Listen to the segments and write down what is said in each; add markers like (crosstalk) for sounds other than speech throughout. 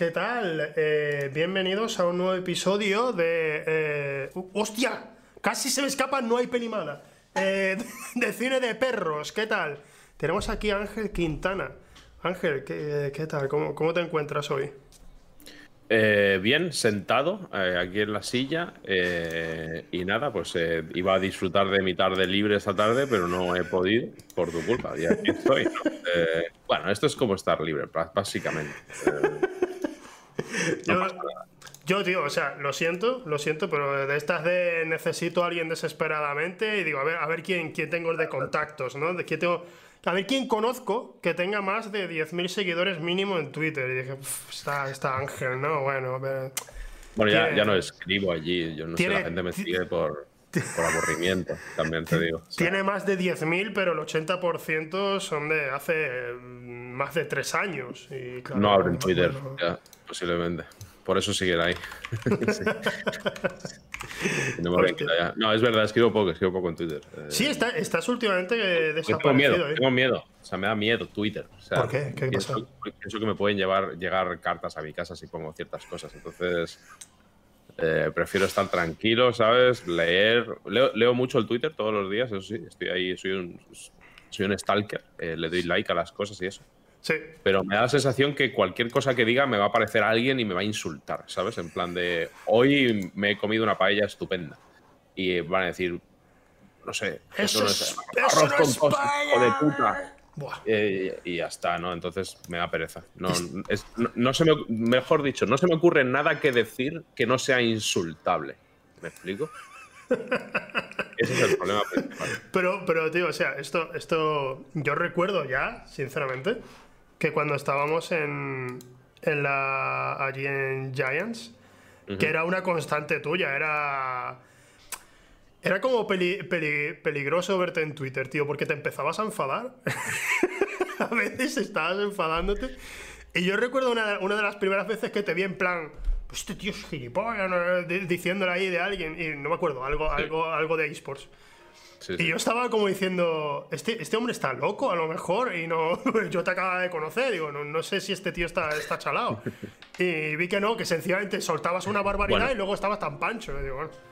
¿qué tal? Eh, bienvenidos a un nuevo episodio de... Eh, ¡Hostia! Casi se me escapa, no hay pelimada. Eh, (laughs) de cine de perros, ¿qué tal? Tenemos aquí a Ángel Quintana. Ángel, ¿qué, tal? ¿Cómo, ¿Cómo te encuentras hoy? Eh, bien, sentado aquí en la silla y nada, pues iba a disfrutar de mi tarde libre esta tarde, pero no he podido por tu culpa. Y aquí estoy. bueno, esto es como estar libre, básicamente. (laughs) yo, tío, o sea, lo siento, lo siento, pero de estas de necesito a alguien desesperadamente y digo, a ver, a ver quién, quién tengo de contactos, ¿no? De quién tengo a ver quién conozco que tenga más de 10.000 seguidores mínimo en Twitter. Y dije, está, está Ángel, ¿no? Bueno, ver. Bueno, ya, ya, no escribo allí. Yo no sé, la gente me sigue por, por aburrimiento, también te digo. Tiene más de 10.000, pero el 80% son de hace mm, más de tres años. Y no abren Twitter, ya, posiblemente. Por eso siguen ahí. (laughs) (laughs) no, es verdad, escribo poco, escribo poco en Twitter. Eh. Sí, estás últimamente desaparecido. Tengo miedo, ¿eh? tengo miedo. O sea, me da miedo Twitter. ¿Por qué? ¿Qué pasa? Pienso, que me pueden llevar, llegar cartas a mi casa si pongo ciertas cosas. Entonces, eh, prefiero estar tranquilo, ¿sabes? Leer. Leo, mucho el Twitter todos los días, eso sí. Estoy ahí, soy un, soy un stalker. le doy like a las cosas y eso. Sí. Pero me da la sensación que cualquier cosa que diga me va a aparecer alguien y me va a insultar, ¿sabes? En plan de, hoy me he comido una paella estupenda. Y van a decir, no sé, eso, no es, arroz con o de puta. Eh, y ya está, ¿no? Entonces me da pereza. No, no, se me, mejor dicho, no se me ocurre nada que decir que no sea insultable. ¿Me explico? (laughs) Ese es el problema principal. Pero, pero, tío, o sea, esto, esto yo recuerdo ya, sinceramente, que cuando estábamos en, en la, allí en Giants, que era una constante tuya, era... Era como peligroso verte en Twitter, tío, porque te empezabas a enfadar. (laughs) a veces estabas enfadándote. Y yo recuerdo una, una, de las primeras veces que te vi en plan, este tío es gilipollas, diciéndole ahí de alguien, y no me acuerdo, algo, algo, algo de esports. Y yo estaba como diciendo, este, este hombre está loco a lo mejor y no, (laughs) yo te acabo de conocer, digo, no, no sé si este tío está, está chalado. (laughs) y vi que no, que sencillamente soltabas una barbaridad y luego estabas tan pancho.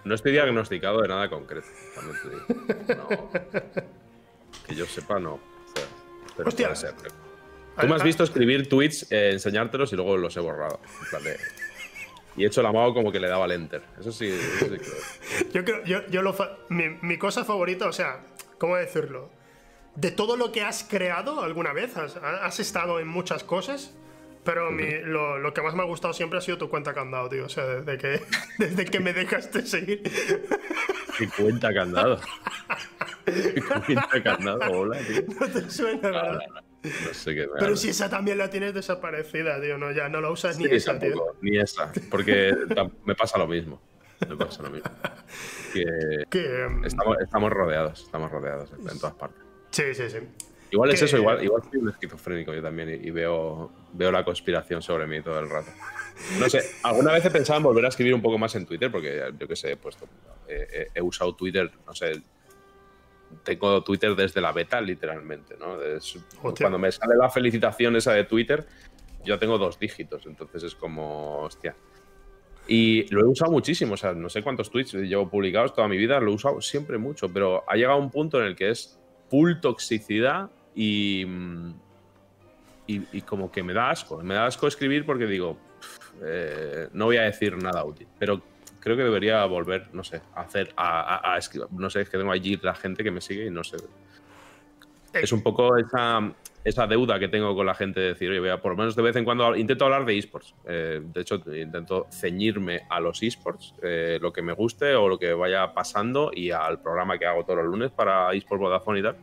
No estoy diagnosticado de nada concreto, (laughs) que yo sepa, no. pero Hostia. puede ser. Tú me has visto escribir tweets, eh, enseñártelos y luego los he borrado. En plan de, y he hecho la mano como que le daba el enter. Eso sí, eso sí creo. (laughs) yo creo, yo, yo lo mi, mi, cosa favorita, o sea, ¿cómo decirlo? De todo lo que has creado alguna vez, has, has estado en muchas cosas, pero mi, lo, lo, que más me ha gustado siempre ha sido tu cuenta candado, tío. O sea, desde que, (laughs) desde que me dejaste seguir. ¿Qué cuenta candado? (laughs) ¿Qué cuenta candado? Hola, tío. No te suena, ¿verdad? No sé qué Pero si esa también la tienes desaparecida, tío, no, ya no la usas ni esa, tío. Ni esa, porque me pasa lo mismo. Me pasa lo mismo. Que, em, estamos, rodeados, estamos rodeados en todas partes. Sí, sí, sí. Igual es eso, igual, igual soy un esquizofrénico yo también y, veo, veo la conspiración sobre mí todo el rato. No sé, alguna vez he pensado en volver a escribir un poco más en Twitter, porque yo que sé, he puesto, he usado Twitter, no sé, tengo Twitter desde la beta, literalmente, ¿no? cuando me sale la felicitación esa de Twitter, yo tengo dos dígitos, entonces es como, hostia. Y lo he usado muchísimo, o sea, no sé cuántos tweets llevo publicados toda mi vida, lo he usado siempre mucho, pero ha llegado un punto en el que es full toxicidad y, y, como que me da asco, me da asco escribir porque digo, eh, no voy a decir nada útil, pero creo que debería volver, no sé, a hacer, a, escribir. No sé, es que tengo allí la gente que me sigue y no sé. Eh. Es un poco esa, esa deuda que tengo con la gente de decir, oye, por lo menos de vez en cuando intento hablar de esports. Eh, de hecho, intento ceñirme a los esports, eh, lo que me guste o lo que vaya pasando y al programa que hago todos los lunes para esports Vodafone y tal.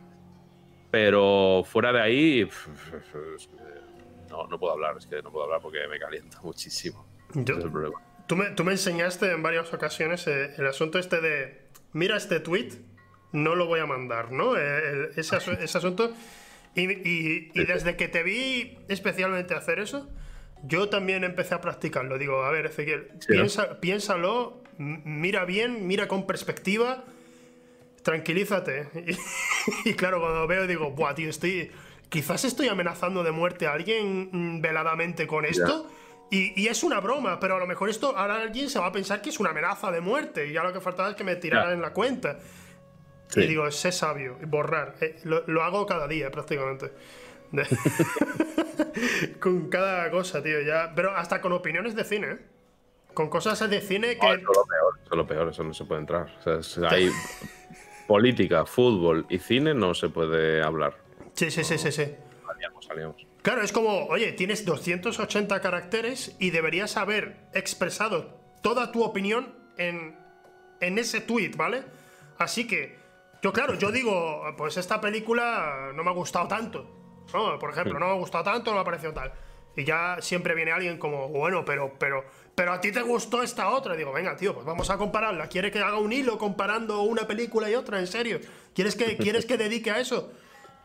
Pero fuera de ahí, (laughs) no, no puedo hablar, es que no puedo hablar porque me calienta (laughs) muchísimo. Ese es el problema. Tú me, tú me enseñaste en varias ocasiones eh, el asunto este de, mira este tweet, no lo voy a mandar, ¿no? Eh, ese, (laughs) ese, asunto. Y, y, desde que te vi especialmente hacer eso, yo también empecé a practicarlo. Digo, a ver, Ezequiel, piensa, piénsalo, mira bien, mira con perspectiva, tranquilízate. (laughs) Y, claro, cuando veo digo, buah, tío, estoy quizás estoy amenazando de muerte a alguien mm, veladamente con esto. Y, es una broma, pero a lo mejor esto ahora alguien se va a pensar que es una amenaza de muerte y ya lo que faltaba es que me tiraran en la cuenta. Y digo, sé sabio, borrar. Eh, lo, hago cada día prácticamente. (laughs) con cada cosa, tío, ya. Pero hasta con opiniones de cine, ¿eh? Con cosas de cine que. eso es lo peor, eso lo peor, eso no se puede entrar. O sea, hay política, fútbol y cine no se puede hablar. Sí, sí, sí, sí, sí. Claro, es como, oye, tienes 280 caracteres y deberías haber expresado toda tu opinión en, en ese tweet, ¿vale? Así que, yo claro, yo digo, pues esta película no me ha gustado tanto. Por ejemplo, no me ha gustado tanto, no me ha parecido tal. Y ya siempre viene alguien como, bueno, pero, pero, pero a ti te gustó esta otra. Y digo, venga, tío, pues vamos a compararla. ¿Quieres que haga un hilo comparando una película y otra? ¿En serio? ¿Quieres que, ¿quieres que dedique a eso?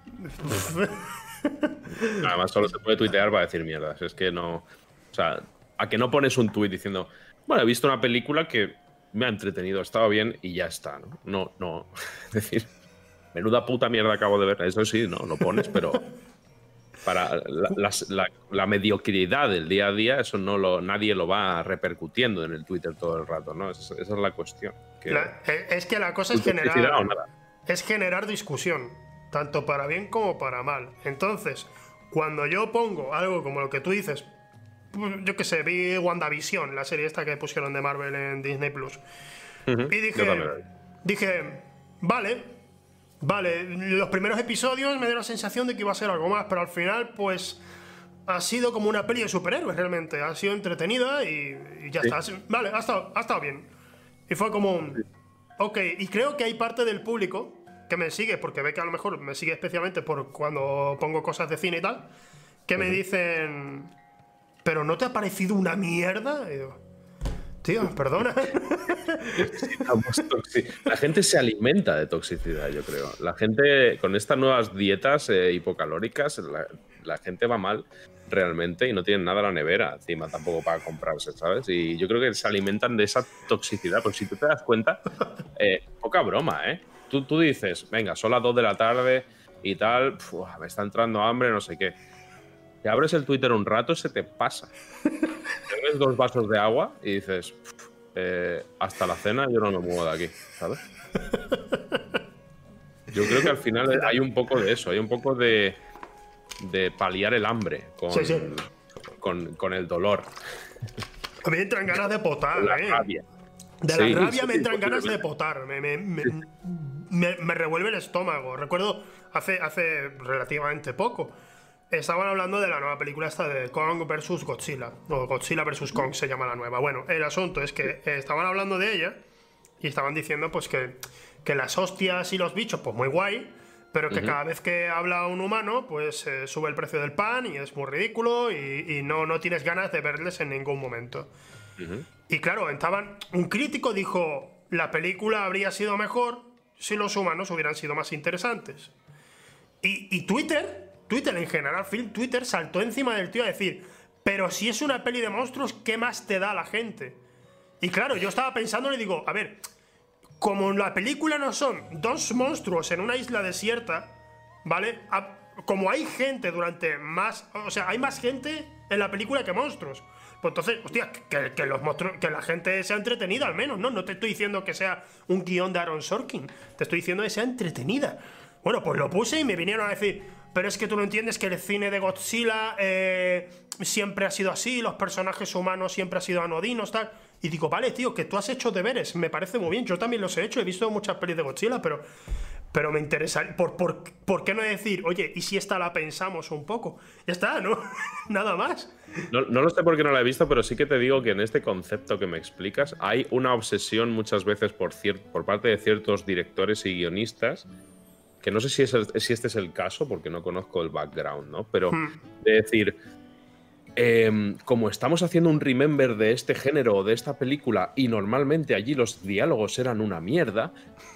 (laughs) (laughs) Además, solo se puede tuitear para decir mierdas. Es que no. O sea, a que no pones un tuit diciendo, bueno, he visto una película que me ha entretenido, estaba bien y ya está, ¿no? No, no. (laughs) Es decir, menuda puta mierda acabo de ver. Eso sí, no, lo pones, pero para la, mediocridad del día a día, eso no lo, nadie lo va repercutiendo en el Twitter todo el rato, ¿no? Esa, es la cuestión. Eh, es que la cosa es generar, es generar discusión tanto para bien como para mal. Entonces, cuando yo pongo algo como lo que tú dices, pues, yo que sé, vi WandaVision, la serie esta que pusieron de Marvel en Disney Plus. Y dije, dije, vale, vale, los primeros episodios me dio la sensación de que iba a ser algo más, pero al final, pues ha sido como una peli de superhéroes realmente. Ha sido entretenida y, ya está. Vale, ha estado, ha estado bien. Y fue como un. Ok, y creo que hay parte del público que me sigue, porque ve que a lo mejor me sigue especialmente por cuando pongo cosas de cine y tal, que me dicen, ¿pero no te ha parecido una mierda? Tío, perdona. (laughs) La gente se alimenta de toxicidad, yo creo. La gente, con estas nuevas dietas eh, hipocalóricas, la, la, gente va mal realmente y no tienen nada a la nevera encima tampoco para comprarse, ¿sabes? Y yo creo que se alimentan de esa toxicidad. Porque si tú te das cuenta, eh, poca broma, ¿eh? Tú, dices, venga, son las 2 de la tarde y tal, me está entrando hambre, no sé qué. Te abres el Twitter un rato, se te pasa. Tienes dos vasos de agua y dices, eh, hasta la cena yo no me muevo de aquí, ¿sabes? Yo creo que al final hay un poco de eso, hay un poco de, de paliar el hambre con, Con, el dolor. A mí me entran ganas de potar, la ¿eh? Rabia. De la rabia me entran ganas de potar. Me, me, revuelve el estómago. Recuerdo hace, hace relativamente poco. Estaban hablando de la nueva película esta de Kong vs Godzilla. O Godzilla vs Kong se llama la nueva. Bueno, el asunto es que estaban hablando de ella y estaban diciendo pues que, que las hostias y los bichos, pues muy guay, pero que cada vez que habla un humano, pues eh, sube el precio del pan y es muy ridículo y, no, no tienes ganas de verles en ningún momento. Y claro, estaban, un crítico dijo, la película habría sido mejor si los humanos hubieran sido más interesantes. Y, Twitter, Twitter en general, Phil Twitter saltó encima del tío a decir, pero si es una peli de monstruos, ¿qué más te da la gente? Y claro, yo estaba pensando y digo, a ver, como en la película no son dos monstruos en una isla desierta, ¿vale? como hay gente durante más. O sea, hay más gente en la película que monstruos. Pues entonces, hostia, que, los que la gente sea entretenida al menos, ¿no? No te estoy diciendo que sea un guion de Aaron Sorkin, te estoy diciendo que sea entretenida. Bueno, pues lo puse y me vinieron a decir, pero es que tú no entiendes que el cine de Godzilla eh, siempre ha sido así, los personajes humanos siempre han sido anodinos, tal. Y digo, vale, tío, que tú has hecho deberes, me parece muy bien, yo también los he hecho, he visto muchas pelis de Godzilla, pero pero me interesa. ¿Por, por, qué no decir, oye, y si esta la pensamos un poco? Ya está, ¿no? (laughs) Nada más. No, no, lo sé por qué no la he visto, pero sí que te digo que en este concepto que me explicas hay una obsesión muchas veces por, por parte de ciertos directores y guionistas, que no sé si, es si este es el caso, porque no conozco el background, ¿no? Pero hmm. de decir, Em, como estamos haciendo un remember de este género o de esta película y normalmente allí los diálogos eran una mierda,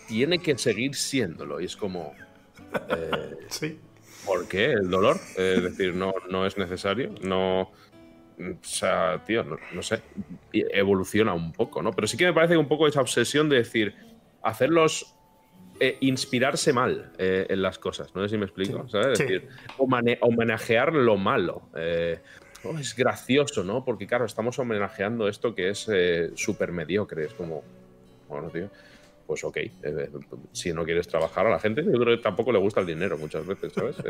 tiene que seguir siéndolo. Y es como... Eh, sí. ¿Por qué? ¿El dolor? es decir, no, no es necesario. No... O sea, tío, no, sé. Evoluciona un poco, ¿no? Pero sí que me parece un poco esa obsesión de decir, hacerlos eh, inspirarse mal eh, en las cosas, no sé si me explico, ¿sabes? Es decir, homenajear lo malo. Eh, oh, es gracioso, ¿no? Porque claro, estamos homenajeando esto que es súper mediocre, es como, bueno, tío, pues ok, si no quieres trabajar a la gente, yo creo que tampoco le gusta el dinero muchas veces, ¿sabes? (laughs)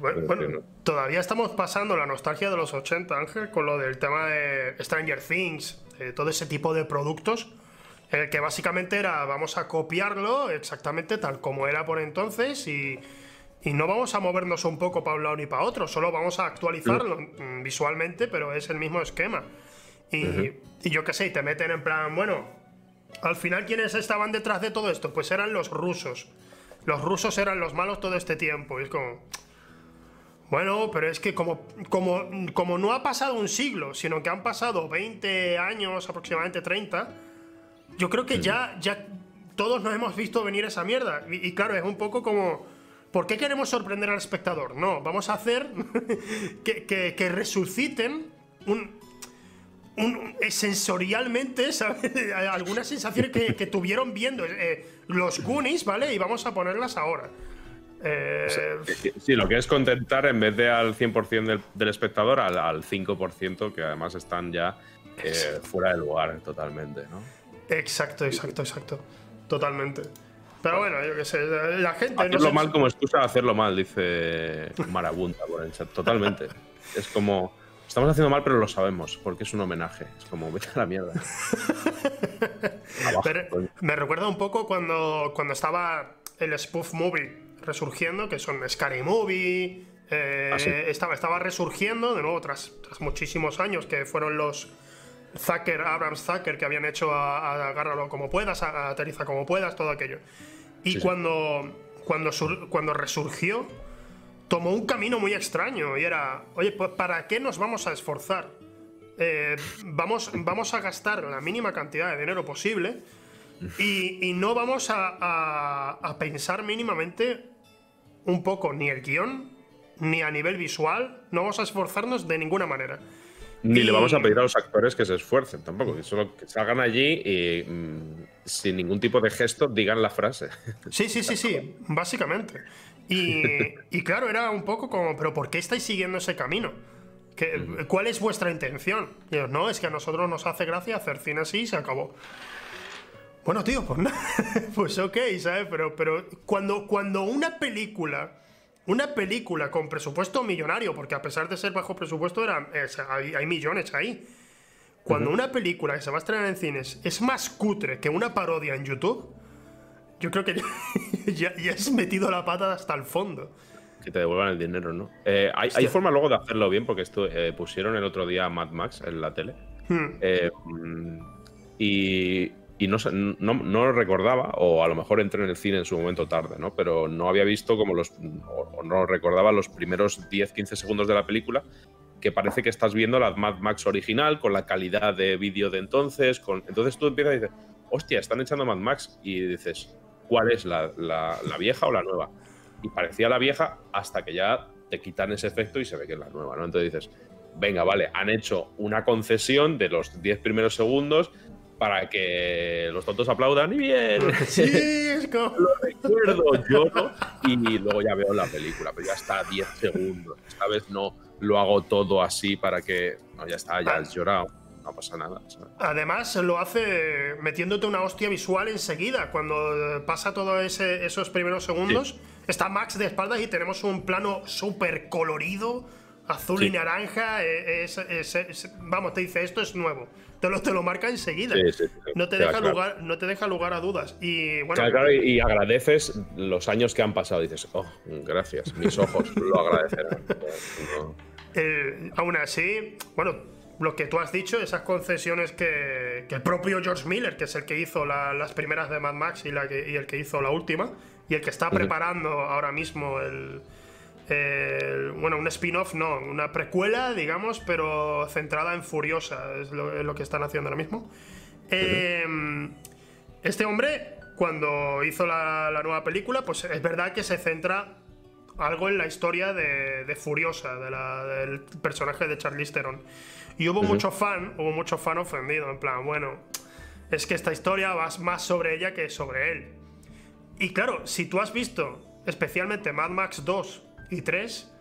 Bueno, todavía estamos pasando la nostalgia de los 80, Ángel, con lo del tema de Stranger Things, todo ese tipo de productos el que básicamente era vamos a copiarlo exactamente tal como era por entonces y, no vamos a movernos un poco para un lado ni para otro, solo vamos a actualizarlo mm, visualmente, pero es el mismo esquema. Y, yo qué sé, y te meten en plan, bueno, al final ¿quiénes estaban detrás de todo esto? Pues eran los rusos. Los rusos eran los malos todo este tiempo. Y es como... Bueno, pero es que como, como, como no ha pasado un siglo, sino que han pasado 20 años, aproximadamente 30, yo creo que ya, ya todos nos hemos visto venir esa mierda. Y, claro, es un poco como. ¿Por qué queremos sorprender al espectador? No, vamos a hacer (laughs) que, resuciten un, eh, sensorialmente, ¿sabes? (laughs) Algunas sensaciones que, tuvieron viendo eh, los Goonies, ¿vale? Y vamos a ponerlas ahora. Eh, sí, lo que es contentar en vez de al 100% del, espectador, al, al, 5% que además están ya fuera de lugar totalmente, ¿no? Exacto, exacto, exacto. Totalmente. Pero bueno, yo qué sé, la gente. Hacerlo mal como excusa de hacerlo mal, dice Marabunta por el chat. Totalmente. (laughs) es como. Estamos haciendo mal, pero lo sabemos, porque es un homenaje. Es como, vete a la mierda. (laughs) me recuerda un poco cuando, cuando estaba el spoof movie resurgiendo, que son Scary Movie. Eh, ah, estaba, estaba resurgiendo de nuevo tras, tras muchísimos años, que fueron los, Zucker, Abrams Zucker, que habían hecho a, Agárralo como puedas, a, Aterriza como puedas, todo aquello. Y cuando, Cuando, cuando resurgió, tomó un camino muy extraño y era, oye, pues ¿para qué nos vamos a esforzar? Eh, vamos, vamos a gastar la mínima cantidad de dinero posible y, no vamos a, a, pensar mínimamente un poco ni el guion, ni a nivel visual, no vamos a esforzarnos de ninguna manera. Ni le vamos a pedir a los actores que se esfuercen tampoco, que solo que salgan allí y mm, sin ningún tipo de gesto digan la frase. Sí, sí, sí, sí, (laughs) básicamente. Y, claro, era un poco como, pero ¿por qué estáis siguiendo ese camino? ¿Cuál es vuestra intención? no, es que a nosotros nos hace gracia hacer cine así y se acabó. Bueno, tío, pues, no, (laughs) pues ok, ¿sabes? Pero, pero cuando, cuando una película una película con presupuesto millonario, porque a pesar de ser bajo presupuesto, era, hay, millones ahí. Cuando una película que se va a estrenar en cines es más cutre que una parodia en YouTube, yo creo que (laughs) ya, has metido la pata hasta el fondo. Que te devuelvan el dinero, ¿no? Eh, hay, forma luego de hacerlo bien, porque esto eh, pusieron el otro día Mad Max en la tele. Hmm. Eh, y y no, no, no, lo recordaba, o a lo mejor entré en el cine en su momento tarde, ¿no? Pero no había visto como los, o, no recordaba los primeros 10-15 segundos de la película, que parece que estás viendo la Mad Max original, con la calidad de vídeo de entonces, con, entonces tú empiezas y dices, hostia, están echando Mad Max, y dices, ¿cuál es, la, la, vieja o la nueva? Y parecía la vieja hasta que ya te quitan ese efecto y se ve que es la nueva, ¿no? Entonces dices, venga, vale, han hecho una concesión de los 10 primeros segundos, para que los tontos aplaudan y bien. (laughs) Sí, es (laughs) como... Lo recuerdo, lloro y luego ya veo la película, pero ya está 10 segundos. Esta vez no lo hago todo así para que. No, ya está, ya has llorado. No pasa nada. Además, lo hace metiéndote una hostia visual enseguida. Cuando pasa todos esos primeros segundos, está Max de espaldas y tenemos un plano súper colorido, azul y naranja. Eh, vamos, te dice, esto es nuevo te lo, te lo marca enseguida. no, te deja lugar, no te deja lugar a dudas. Y, bueno, y, agradeces los años que han pasado. Dices, oh, gracias, mis ojos lo agradecerán. (laughs) Eh, aún así, bueno, lo que tú has dicho, esas concesiones que, el propio George Miller, que es el que hizo las primeras de Mad Max y, la y el que hizo la última, y el que está preparando ahora mismo el, bueno, un spin-off no, una precuela, digamos, pero centrada en Furiosa, es lo, que están haciendo ahora mismo. Em, este hombre, cuando hizo la, nueva película, pues es verdad que se centra algo en la historia de, Furiosa, del personaje de Charlize Theron. Y hubo mucho fan, hubo mucho fan ofendido, en plan, bueno, es que esta historia va más sobre ella que sobre él. y claro, si tú has visto especialmente Mad Max 2 y 3,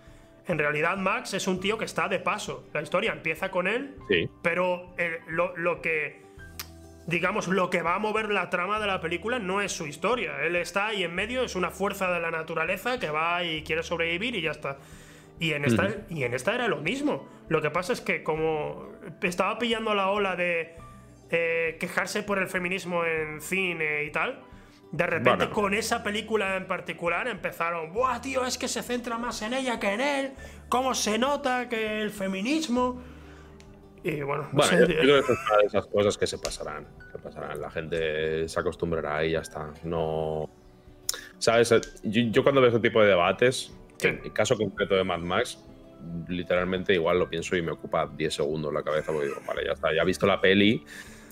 en realidad Max es un tío que está de paso. La historia empieza con él, pero lo, que, digamos, lo que va a mover la trama de la película no es su historia. Él está ahí en medio, es una fuerza de la naturaleza que va y quiere sobrevivir y ya está. Y en esta, y en esta era lo mismo. Lo que pasa es que como estaba pillando la ola de eh, quejarse por el feminismo en cine y tal, de repente con esa película en particular empezaron, ¡buah, tío! Es que se centra más en ella que en él. ¿Cómo se nota que el feminismo... Y bueno, bueno yo, creo que es una de esas cosas que se pasarán. Se pasarán. La gente se acostumbrará y ya está. No... ¿Sabes? Yo, cuando veo ese tipo de debates, en el caso concreto de Mad Max, literalmente igual lo pienso y me ocupa 10 segundos la cabeza porque digo, vale, ya está, ya he visto la peli,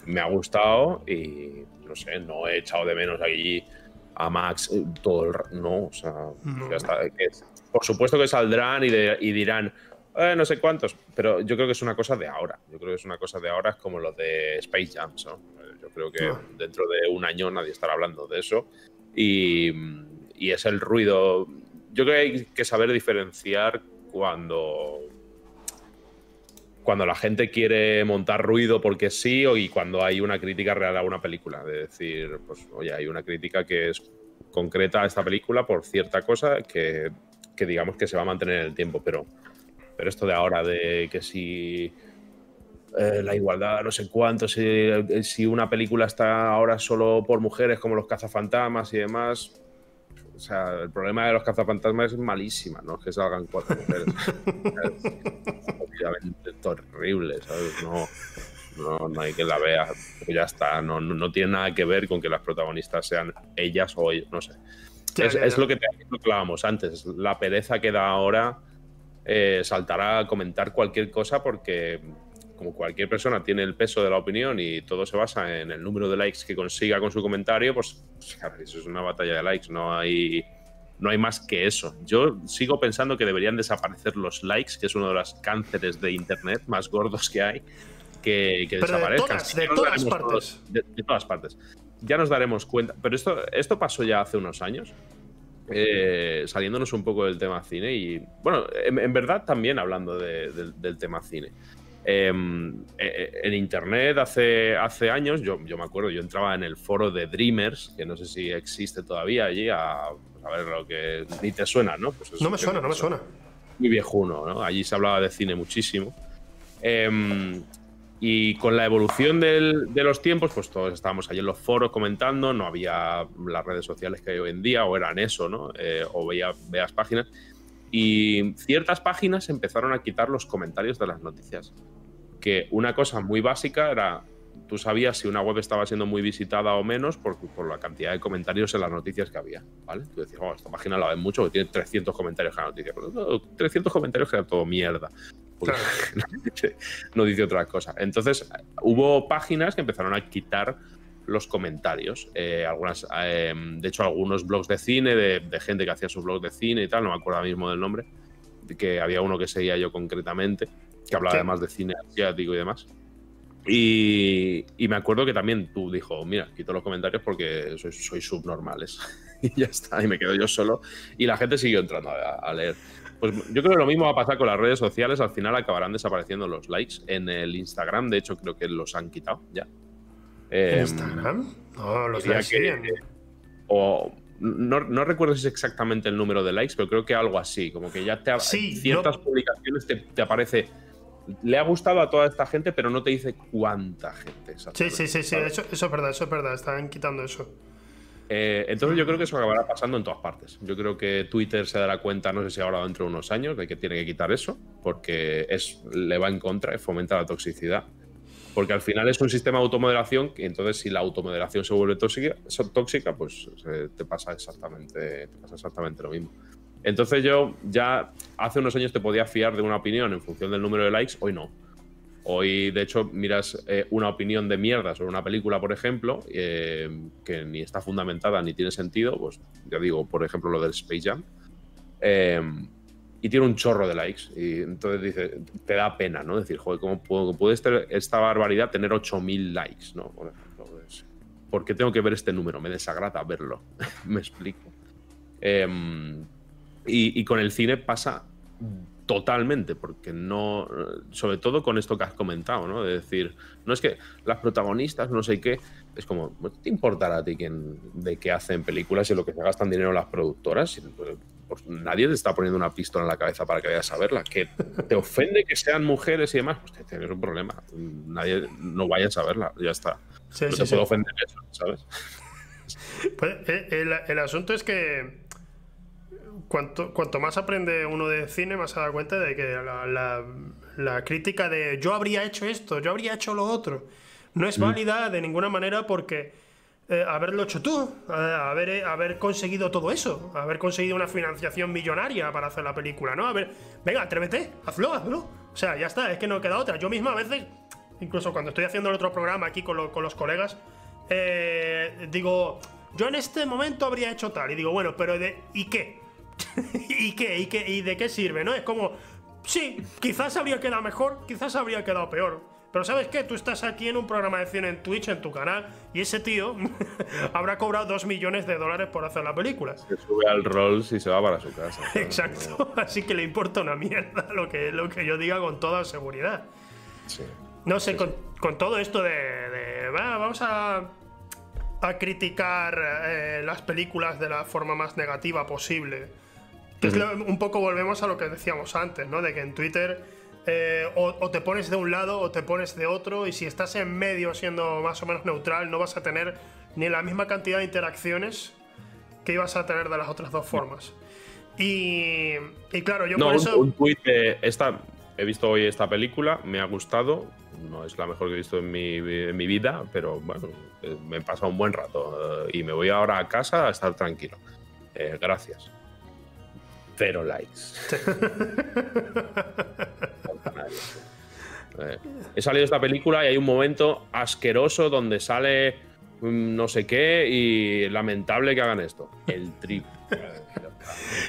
me ha gustado y no sé, no he echado de menos aquí a Max eh, todo el no, o sea, ya está, por supuesto que saldrán y, dirán eh, no sé cuántos, pero yo creo que es una cosa de ahora. Yo creo que es una cosa de ahora, es como lo de Space Jam, ¿no? Yo creo que ah. dentro de un año nadie estará hablando de eso y, y es el ruido yo creo que hay que saber diferenciar cuando cuando la gente quiere montar ruido porque sí o y cuando hay una crítica real a una película. De decir, pues, oye, hay una crítica que es concreta a esta película por cierta cosa que, digamos que se va a mantener en el tiempo. Pero, pero esto de ahora, de que si eh, la igualdad, no sé cuánto, si, si una película está ahora solo por mujeres como los cazafantasmas y demás, o sea, el problema de los cazafantasmas es malísima, no es que salgan cuatro mujeres. es obviamente terrible, ¿sabes? No, no, hay que la vea, ya está. No, no, tiene nada que ver con que las protagonistas sean ellas o ellos, no sé. es, lo que te hablábamos antes. La pereza que da ahora eh, saltará a comentar cualquier cosa porque como cualquier persona tiene el peso de la opinión y todo se basa en el número de likes que consiga con su comentario, pues, pues eso es una batalla de likes, no hay, no hay más que eso. Yo sigo pensando que deberían desaparecer los likes, que es uno de los cánceres de Internet más gordos que hay, que, desaparezcan. De todas, partes. de, todas partes. Ya nos daremos cuenta, pero esto, esto pasó ya hace unos años. Eh, saliéndonos un poco del tema cine y bueno, en, verdad también hablando del tema cine. Em, e, e, en internet hace, hace años, yo, yo, me acuerdo, yo entraba en el foro de Dreamers, que no sé si existe todavía allí, a, pues, ver lo que ni te suena, ¿no? Pues no me suena, no me suena. Muy viejuno, ¿no? Allí se hablaba de cine muchísimo. Em, y con la evolución del, de los tiempos, pues todos estábamos allí en los foros comentando, no había las redes sociales que hay hoy en día, o eran eso, ¿no? Eh, o veía, veas páginas. Y ciertas páginas empezaron a quitar los comentarios de las noticias que una cosa muy básica era, tú sabías si una web estaba siendo muy visitada o menos por, por la cantidad de comentarios en las noticias que había, ¿vale? Tú decías, oh, esta página la ven mucho porque tiene 300 comentarios la noticia. Pero 300 comentarios que era todo mierda. (laughs) no dice otra cosa. Entonces, hubo páginas que empezaron a quitar los comentarios. Eh, algunas, eh, de hecho, algunos blogs de cine, de, de, gente que hacía su blog de cine y tal, no me acuerdo ahora mismo del nombre, que había uno que seguía yo concretamente, que hablaba además de cine asiático y demás. Y, me acuerdo que también tú dijo, mira, quito los comentarios porque soy, subnormales. (laughs) y ya está, y me quedo yo solo. Y la gente siguió entrando a, leer. Pues yo creo que lo mismo va a pasar con las redes sociales. Al final acabarán desapareciendo los likes. En el Instagram, de hecho, creo que los han quitado ya. ¿En em, Instagram? No, los likes O no, no, recuerdo si es exactamente el número de likes, pero creo que algo así. Como que ya te sí, ciertas publicaciones te, te aparece le ha gustado a toda esta gente, pero no te dice cuánta gente. Sí, sí, sí, sí. Eso, es verdad, eso es verdad. Están quitando eso. Eh, entonces yo creo que eso acabará pasando en todas partes. Yo creo que Twitter se dará cuenta, no sé si ahora dentro de unos años, de que tiene que quitar eso, porque es, le va en contra y fomenta la toxicidad. Porque al final es un sistema de automoderación y entonces si la automoderación se vuelve tóxica, tóxica pues te pasa exactamente, te pasa exactamente lo mismo. Entonces yo ya hace unos años te podía fiar de una opinión en función del número de likes, hoy no. Hoy, de hecho, miras eh, una opinión de mierda sobre una película, por ejemplo, eh, que ni está fundamentada ni tiene sentido, pues ya digo, por ejemplo, lo del Space Jam, eh, y tiene un chorro de likes. Y entonces dice, te da pena, ¿no? Decir, joder, ¿cómo puede esta barbaridad tener 8.000 likes, ¿no? Por ejemplo, ¿por qué tengo que ver este número? Me desagrada verlo. (laughs) Me explico. Y, y, con el cine pasa totalmente, porque no, sobre todo con esto que has comentado, ¿no? De decir, no es que las protagonistas, no sé qué, es como, ¿te importará a ti quién, de qué hacen películas y lo que se gastan dinero las productoras? Pues, pues, nadie te está poniendo una pistola en la cabeza para que vayas a verla. Que te ofende que sean mujeres y demás, pues tienes un problema. Nadie, no vayas a verla, ya está. no te puede ofender eso, ¿sabes? Pues, eh, el, el asunto es que cuanto, cuanto más aprende uno de cine, más se da cuenta de que la, crítica de yo habría hecho esto, yo habría hecho lo otro, no es mm. válida de ninguna manera porque eh, haberlo hecho tú, haber, eh, haber conseguido todo eso, haber conseguido una financiación millonaria para hacer la película, ¿no? A ver, venga, atrévete, hazlo, hazlo. O sea, ya está, es que no queda otra. Yo misma a veces, incluso cuando estoy haciendo el otro programa aquí con, con los colegas, eh, digo, yo en este momento habría hecho tal. Y digo, bueno, pero de, ¿y qué? (laughs) ¿Y qué? ¿Y qué? ¿Y de qué sirve? ¿No? Es como, sí, quizás habría quedado mejor, quizás habría quedado peor. Pero ¿sabes qué? Tú estás aquí en un programa de cine en Twitch, en tu canal, y ese tío (laughs) habrá cobrado 2 millones de dólares por hacer la película. Se sube al Rolls y se va para su casa. (laughs) Exacto. Así que le importa una mierda lo que, lo que yo diga con toda seguridad. Sí. No sé, con, todo esto de, vamos a, a criticar eh, las películas de la forma más negativa posible un poco volvemos a lo que decíamos antes, ¿no? De que en Twitter eh, o, te pones de un lado o te pones de otro y si estás en medio siendo más o menos neutral no vas a tener ni la misma cantidad de interacciones que ibas a tener de las otras dos formas. Y, claro, yo por eso... Un, tweet de esta, he visto hoy esta película, me ha gustado, no es la mejor que he visto en mi, vida, pero bueno, eh, me he pasado un buen rato eh, y me voy ahora a casa a estar tranquilo. gracias cero likes. (laughs) Eh, he salido de esta película y hay un momento asqueroso donde sale no sé qué y lamentable que hagan esto. El trip.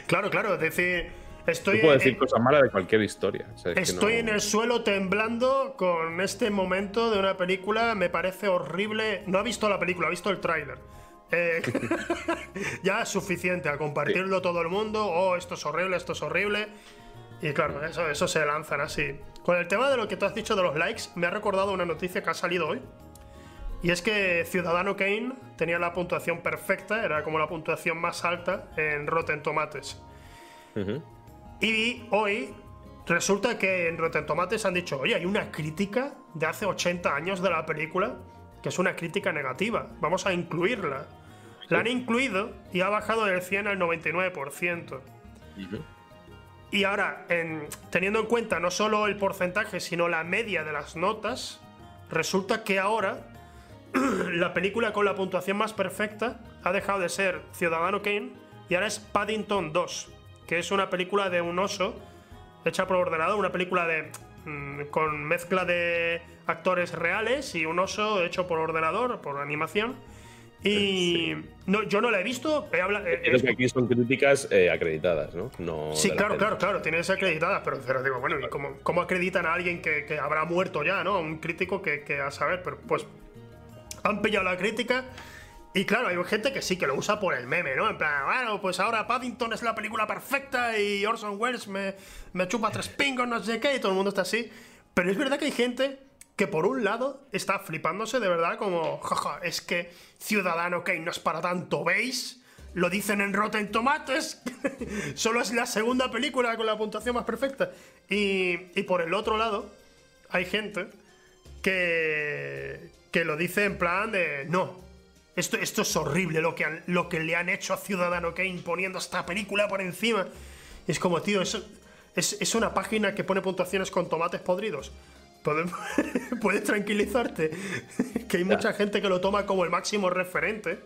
claro, claro, es decir, estoy. puedo decir cosas malas de cualquier historia. estoy en el suelo temblando con este momento de una película, me parece horrible. No ha visto la película, ha visto el tráiler. Eh, (laughs) ya es suficiente a compartirlo todo el mundo. Oh, esto es horrible, esto es horrible. Y claro, eso, eso se lanzan así. Con el tema de lo que tú has dicho de los likes, me ha recordado una noticia que ha salido hoy. Y es que Ciudadano Kane tenía la puntuación perfecta, era como la puntuación más alta en Rotten Tomates. Y hoy resulta que en Rotten Tomates han dicho, oye, hay una crítica de hace 80 años de la película que es una crítica negativa. Vamos a incluirla. La han incluido y ha bajado del 100 al 99%. Y ahora, teniendo en cuenta no solo el porcentaje, sino la media de las notas, resulta que ahora (clears throat) la película con la puntuación más perfecta ha dejado de ser Ciudadano Kane y ahora es Paddington 2, que es una película de un oso hecha por ordenador, una película de con mezcla de actores reales y un oso hecho por ordenador, por animación. Y no, yo no la he visto. He Creo que aquí son críticas eh, acreditadas, ¿no? sí, claro, claro, claro, tienen que ser acreditadas, pero, digo, bueno, ¿y cómo, acreditan a alguien que, habrá muerto ya, ¿no? Un crítico que, que, a saber, pero pues han pillado la crítica y claro, hay gente que sí, que lo usa por el meme, ¿no? En plan, bueno, pues ahora Paddington es la película perfecta y Orson Welles me, me chupa tres pingos, no sé qué, y todo el mundo está así. Pero es verdad que hay gente que por un lado está flipándose de verdad como, jaja, es que Ciudadano Kane no es para tanto, ¿veis? Lo dicen en Rotten Tomates. (laughs) Solo es la segunda película con la puntuación más perfecta. Y, y por el otro lado, hay gente que, que lo dice en plan de, no, esto, esto es horrible lo que, lo que le han hecho a Ciudadano Kane poniendo esta película por encima. Es como, tío, es, es, una página que pone puntuaciones con tomates podridos. (laughs) Puedes, tranquilizarte que hay mucha gente que lo toma como el máximo referente.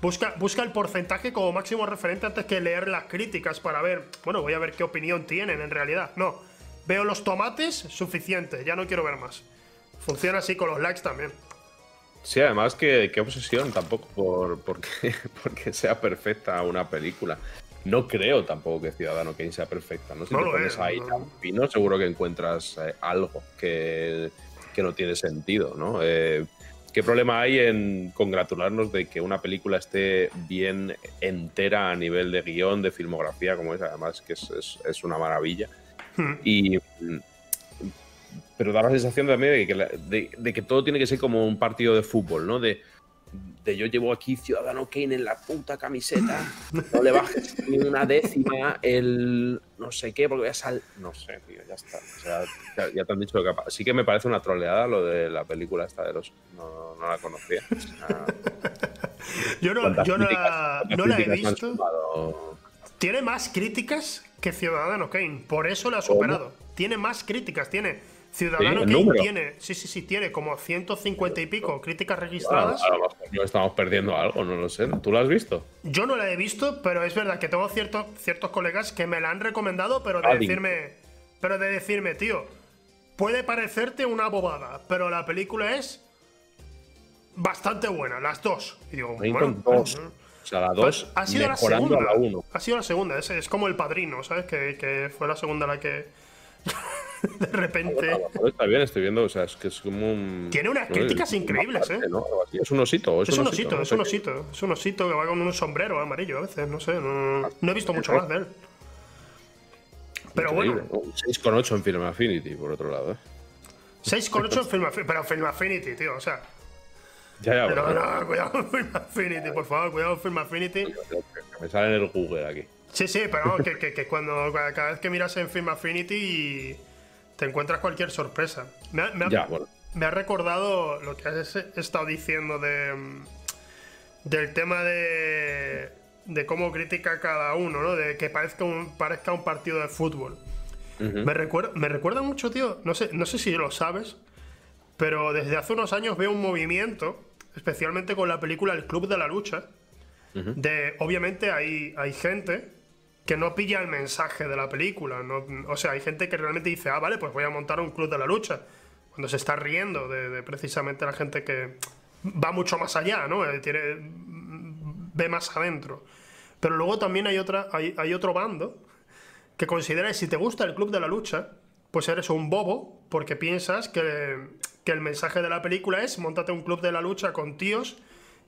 Busca, busca el porcentaje como máximo referente antes que leer las críticas para ver, bueno, voy a ver qué opinión tienen en realidad. No, veo los tomates, suficiente, ya no quiero ver más. Funciona así con los likes también. Sí, además que qué obsesión tampoco por porque, (laughs) porque sea perfecta una película. No creo tampoco que Ciudadano Kane sea perfecta. ¿no? Si te pones ahí tan fino, seguro que encuentras eh, algo que, que, no tiene sentido, ¿no? Eh, ¿Qué problema hay en congratularnos de que una película esté bien entera a nivel de guion, de filmografía, como es, además que es, una maravilla? Hmm. Y, pero da la sensación también de que, de que, todo tiene que ser como un partido de fútbol, ¿no? De de yo llevo aquí Ciudadano Kane en la puta camiseta, no le bajes ni una décima el no sé qué, porque voy a sal... No sé, tío, ya está. O sea, ya, te han dicho que Sí que me parece una troleada lo de la película esta de los... No, no la conocía. yo no, yo la, no la he visto. Tiene más críticas que Ciudadano Kane, por eso la ha superado. Tiene más críticas, tiene Ciudadano Kane tiene, sí, sí, sí, tiene como 150 y pico críticas registradas. a lo mejor no estamos perdiendo algo, no lo sé. ¿Tú lo has visto? Yo no la he visto, pero es verdad que tengo ciertos, ciertos colegas que me la han recomendado, pero de decirme, pero de decirme, tío, puede parecerte una bobada, pero la película es bastante buena, las dos. Y digo, bueno, dos. O sea, la dos ha sido la segunda. la uno. Ha sido la segunda, es, es como el padrino, ¿sabes? Que, que fue la segunda la que. (laughs) de repente. está bien, estoy viendo, o sea, es que es como un. Tiene unas críticas increíbles, ¿eh? Es un osito. Es, un osito, es un osito. Es un osito que va con un sombrero amarillo a veces, no sé. No, he visto mucho más de él. Pero bueno. 6,8 en Film Affinity, por otro lado, ¿eh? 6,8 en (laughs) Film Affinity, pero Film Affinity, tío, o sea. Ya, ya, pero, no, cuidado con Film Affinity, por favor, cuidado con Film Affinity. me sale en el Google aquí. Sí, sí, pero (laughs) que, que, que, cuando cada vez que miras en Film Affinity te encuentras cualquier sorpresa. Me ha, recordado lo que has estado diciendo de, mm, del tema de, de cómo critica cada uno, ¿no? De que parezca un, parezca un partido de fútbol. me, recuerda, me recuerda mucho, tío, no sé, no sé si lo sabes, pero desde hace unos años veo un movimiento, especialmente con la película El Club de la Lucha, de, obviamente hay, hay gente que no pilla el mensaje de la película. o sea, hay gente que realmente dice, ah, vale, pues voy a montar un club de la lucha. Cuando se está riendo de, precisamente la gente que va mucho más allá, ¿no? Eh, tiene, ve más adentro. Pero luego también hay, otra, hay otro bando que considera que si te gusta el club de la lucha, pues eres un bobo porque piensas que, que el mensaje de la película es montate un club de la lucha con tíos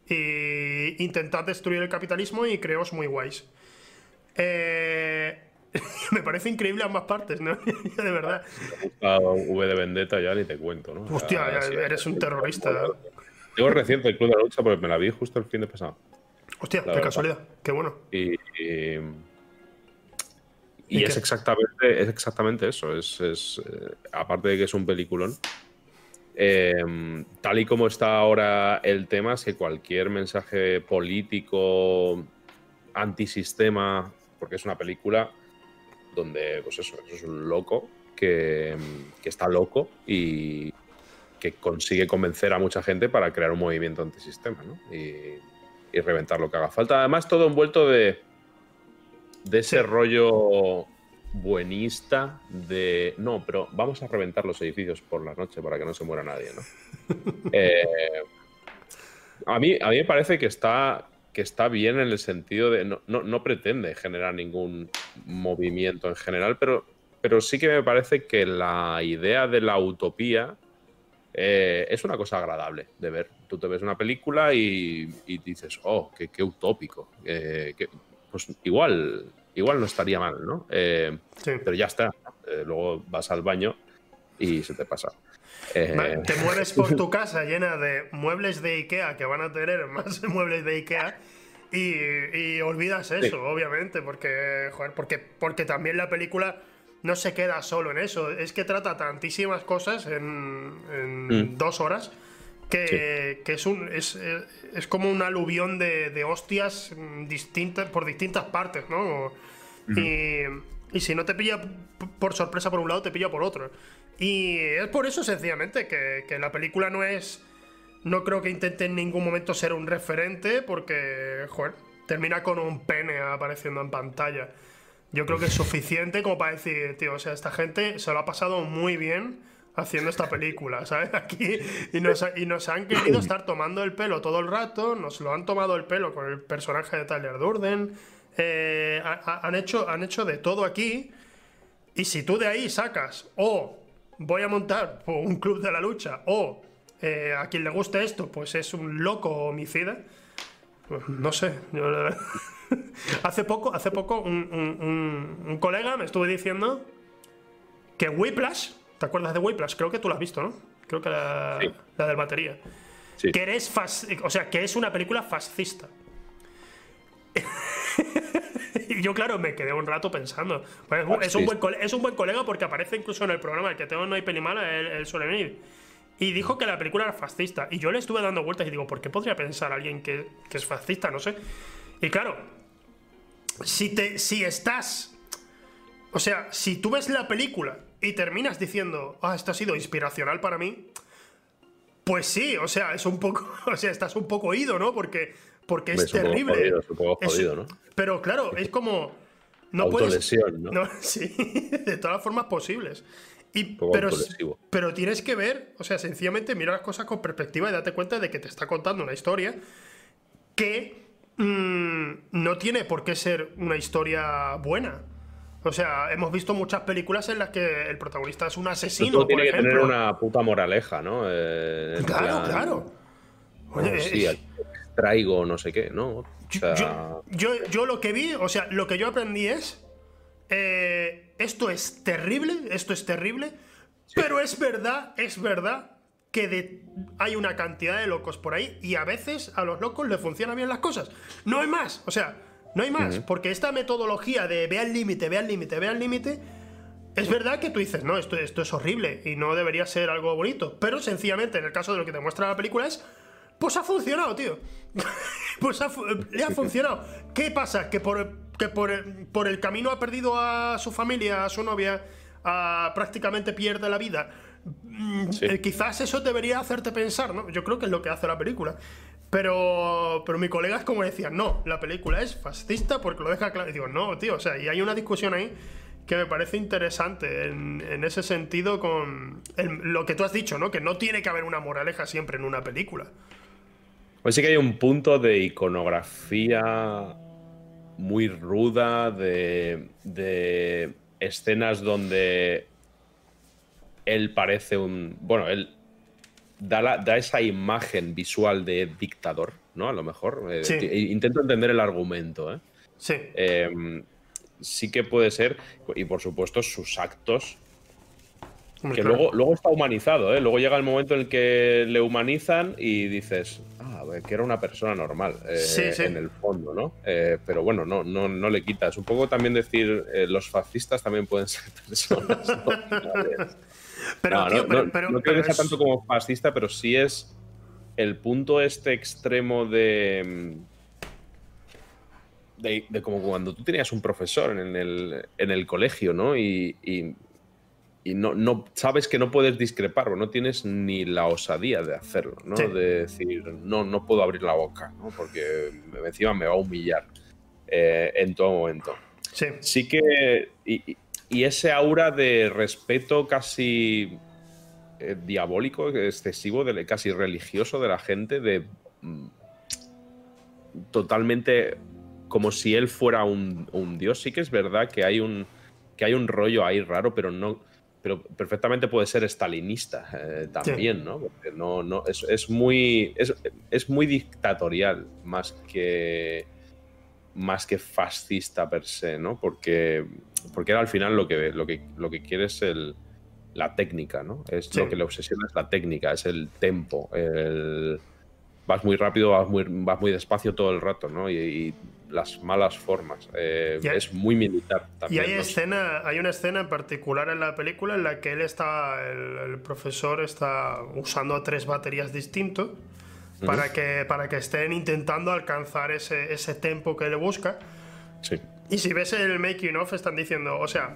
e intentad destruir el capitalismo y creos muy guays. Eh, (laughs) me parece increíble ambas partes, ¿no? (laughs) de verdad. V de Vendetta ya ni te cuento, ¿no? Hostia, eres un terrorista. Tengo reciente el Club de la Lucha porque me la vi justo el fin de pasado. Hostia, qué casualidad, qué bueno. Y, y, es, exactamente, es exactamente eso. Es, eh, aparte de que es un peliculón, em, tal y como está ahora el tema, es que cualquier mensaje político antisistema porque es una película donde, pues eso, es un loco que, está loco y que consigue convencer a mucha gente para crear un movimiento antisistema ¿no? y, reventar lo que haga falta. Además, todo envuelto de, de ese rollo buenista de no, pero vamos a reventar los edificios por la noche para que no se muera nadie, ¿no? (laughs) Eh, a, mí, a mí me parece que está, que está bien en el sentido de no, no, pretende generar ningún movimiento en general, pero, pero sí que me parece que la idea de la utopía eh, es una cosa agradable de ver. Tú te ves una película y, dices, oh, qué, utópico. Eh, pues igual, igual no estaría mal, ¿no? Eh, pero ya está. luego vas al baño y se te pasa. Eh, te mueves por tu casa llena de muebles de Ikea que van a tener (laughs) más muebles de Ikea y, olvidas eso, obviamente, porque, porque, porque también la película no se queda solo en eso. Es que trata tantísimas cosas en, mm. dos horas que, es, un, es, como un aluvión de, hostias distintas, por distintas partes, ¿no? y, y si no te pilla por sorpresa por un lado, te pilla por otro. Y es por eso, sencillamente, que, la película no es. No creo que intente en ningún momento ser un referente, porque, joder, termina con un pene apareciendo en pantalla. Yo creo que es suficiente como para decir, tío, o sea, esta gente se lo ha pasado muy bien haciendo esta película, ¿sabes? (laughs) Aquí, y nos, y nos han querido estar tomando el pelo todo el rato, nos lo han tomado el pelo con el personaje de Tyler Durden, eh, han, hecho, han hecho de todo aquí, y si tú de ahí sacas o voy a montar un club de la lucha o eh, a quien le guste esto, pues es un loco homicida. Pues no sé. (laughs) hace poco, hace poco un, colega me estuvo diciendo que Whiplash, ¿te acuerdas de Whiplash? Creo que tú lo has visto, ¿no? Creo que la, la del batería. Que eres o sea, que es una película fascista. Y (laughs) yo, claro, me quedé un rato pensando. Pues, es, un buen, es, un buen, colega porque aparece incluso en el programa, el que tengo no hay peli mala, él, suele venir. Y dijo que la película era fascista. Y yo le estuve dando vueltas y digo, ¿por qué podría pensar alguien que, que, es fascista? No sé. Y claro, si, te, si estás. O sea, si tú ves la película y terminas diciendo, ah, esto ha sido inspiracional para mí, pues sí, o sea, es un poco. (laughs) O sea, estás un poco oído, ¿no? Porque porque es, terrible. ¿no? Pero claro, es como. No puedes. (laughs) ¿no? Sí, de todas las formas posibles. Y, pero, pero tienes que ver, o sea, sencillamente mira las cosas con perspectiva y date cuenta de que te está contando una historia que mm, no tiene por qué ser una historia buena. O sea, hemos visto muchas películas en las que el protagonista es un asesino. Todo tiene que tener una puta moraleja, ¿no? Eh, claro, claro. Oye, sí, traigo no sé qué, ¿no? yo, yo, lo que vi, o sea, lo que yo aprendí es, eh, esto es terrible, esto es terrible, pero es verdad, es verdad que hay una cantidad de locos por ahí y a veces a los locos les funcionan bien las cosas. No hay más, o sea, no hay más, porque esta metodología de ve al límite, ve al límite, ve al límite, es verdad que tú dices, no, esto, esto es horrible y no debería ser algo bonito, pero sencillamente en el caso de lo que te muestra la película es pues ha funcionado, tío. (laughs) pues le ha funcionado. ¿Qué pasa? Que por, que por, el camino ha perdido a su familia, a su novia, prácticamente pierde la vida. Mm, eh, quizás eso debería hacerte pensar, ¿no? Yo creo que es lo que hace la película. Pero, pero mi colega es como decía, no, la película es fascista porque lo deja claro. Y digo, no, tío, o sea, y hay una discusión ahí que me parece interesante en, ese sentido con lo que tú has dicho, ¿no? Que no tiene que haber una moraleja siempre en una película. Pues sí que hay un punto de iconografía muy ruda, de, escenas donde él parece un. Bueno, él da, da, esa imagen visual de dictador, ¿no? A lo mejor. Eh, intento entender el argumento, ¿eh? Sí. Em, sí que puede ser. Y por supuesto, sus actos. Que luego, luego está humanizado, ¿eh? Luego llega el momento en el que le humanizan y dices, que era una persona normal eh, en el fondo, ¿no? Eh, pero bueno, no, no, no le quitas. Un poco también decir, eh, los fascistas también pueden (laughs) ser personas (laughs) pero, no, creo que sea tanto como fascista, pero sí es el punto este extremo de, de, como cuando tú tenías un profesor en el, en el colegio, ¿no? y y no, no, sabes que no puedes discrepar, no tienes ni la osadía de hacerlo, ¿no? De decir, no, no puedo abrir la boca, ¿no? Porque encima me va a humillar eh, en todo momento. Sí. Sí que. Y, ese aura de respeto casi eh, diabólico, excesivo, de, casi religioso de la gente, de. Mm, totalmente como si él fuera un, un, dios. Sí que es verdad que hay un, que hay un rollo ahí raro, pero no pero perfectamente puede ser estalinista eh, también, ¿no? Porque no, no, es, muy, es, muy dictatorial más que, más que fascista per se, ¿no? Porque, porque al final lo que, lo que, lo que quiere es el, la técnica, ¿no? Es lo que le obsesiona es la técnica, es el tempo, el vas muy rápido, vas muy, vas muy despacio todo el rato, ¿no? Y, las malas formas. Eh, es muy militar también. Y hay, escena, hay una escena en particular en la película en la que él está, el, profesor está usando tres baterías distintos para, que, para que estén intentando alcanzar ese, ese tempo que él busca. Sí. Y si ves el making of, están diciendo, o sea,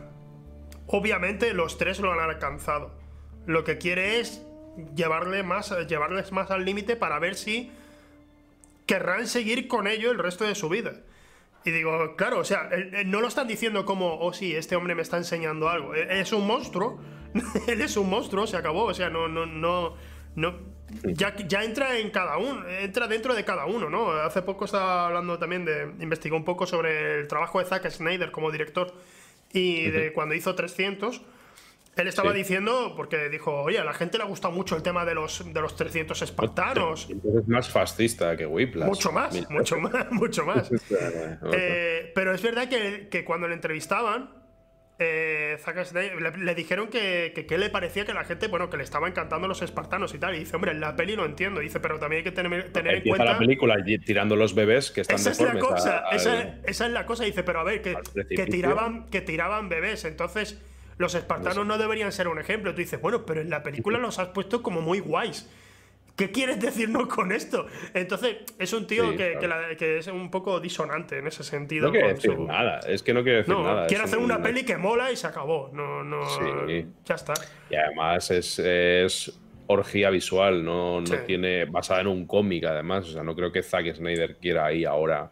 obviamente los tres lo han alcanzado. Lo que quiere es llevarle más, llevarles más al límite para ver si querrán seguir con ello el resto de su vida. Y digo, claro, o sea, no lo están diciendo como, oh sí, este hombre me está enseñando algo. E, es un monstruo, (laughs) él es un monstruo, se acabó, o sea, no, no, no, no, ya, ya entra en cada uno, entra dentro de cada uno, ¿no? Hace poco estaba hablando también de, investigó un poco sobre el trabajo de Zack Snyder como director y de cuando hizo 300 Él estaba diciendo, porque dijo, oye, a la gente le ha gustado mucho el tema de los, de los 300 espartanos. Entonces es más fascista que Whiplash. Mucho más, mucho más, (laughs) mucho más. Eh, pero es verdad que, que cuando le entrevistaban, eh, le, dijeron que, que, le parecía que la gente, bueno, que le estaba encantando los espartanos y tal. Y dice, hombre, en la peli lo entiendo. dice, pero también hay que tener, tener en cuenta. la película tirando los bebés que están esa es la cosa, esa, esa, es la cosa. Dice, pero a ver, que, que, tiraban, que tiraban bebés. Entonces, los espartanos no deberían ser un ejemplo. Tú dices, bueno, pero en la película los has puesto como muy guays. ¿Qué quieres decirnos con esto? Entonces, es un tío que, es un poco disonante en ese sentido. No quiere decir nada, es que no quiere decir nada. Quiere hacer una peli que mola y se acabó. No, no. Ya está. Y además es, orgía visual, no, no tiene. basada en un cómic, además. O sea, no creo que Zack Snyder quiera ahí ahora.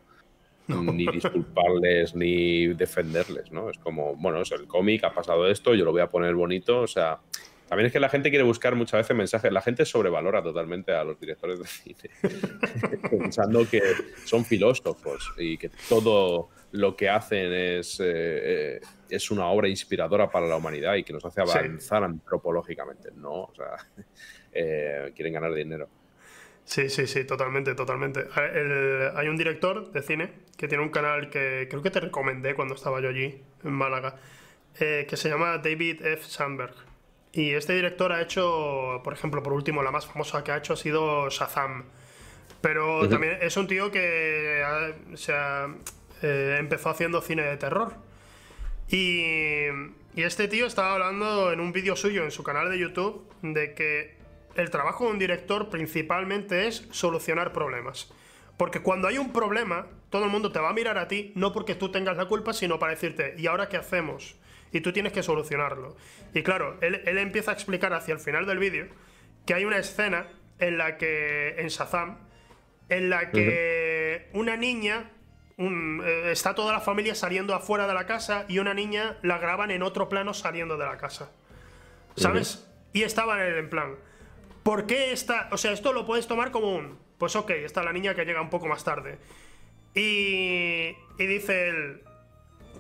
(laughs) ni disculparles ni defenderles, ¿no? Es como, bueno, es el cómic, ha pasado esto, yo lo voy a poner bonito, o sea, también es que la gente quiere buscar muchas veces mensajes. La gente sobrevalora totalmente a los directores de cine, (laughs) pensando que son filósofos y que todo lo que hacen es, eh, eh, es una obra inspiradora para la humanidad y que nos hace avanzar antropológicamente. No, o sea, (laughs) eh, quieren ganar dinero. Sí, sí, sí, totalmente, totalmente. hay un director de cine que tiene un canal que creo que te recomendé cuando estaba yo allí, en Málaga, que se llama David F. Sandberg. Y este director ha hecho, por ejemplo, por último, la más famosa que ha hecho ha sido Shazam. Pero también es un tío que se eh, empezó haciendo cine de terror. Y, y este tío estaba hablando en un vídeo suyo en su canal de YouTube de que el trabajo de un director principalmente es solucionar problemas. Porque cuando hay un problema, todo el mundo te va a mirar a ti, no porque tú tengas la culpa, sino para decirte, ¿y ahora qué hacemos? y tú tienes que solucionarlo. Y claro, él, empieza a explicar hacia el final del vídeo que hay una escena en la que, en Shazam, en la que una niña, eh, está toda la familia saliendo afuera de la casa y una niña la graban en otro plano saliendo de la casa. ¿Sabes? Y estaban en plan, ¿por qué está? O sea, esto lo puedes tomar como un, pues ok, está la niña que llega un poco más tarde. Y, y dice él,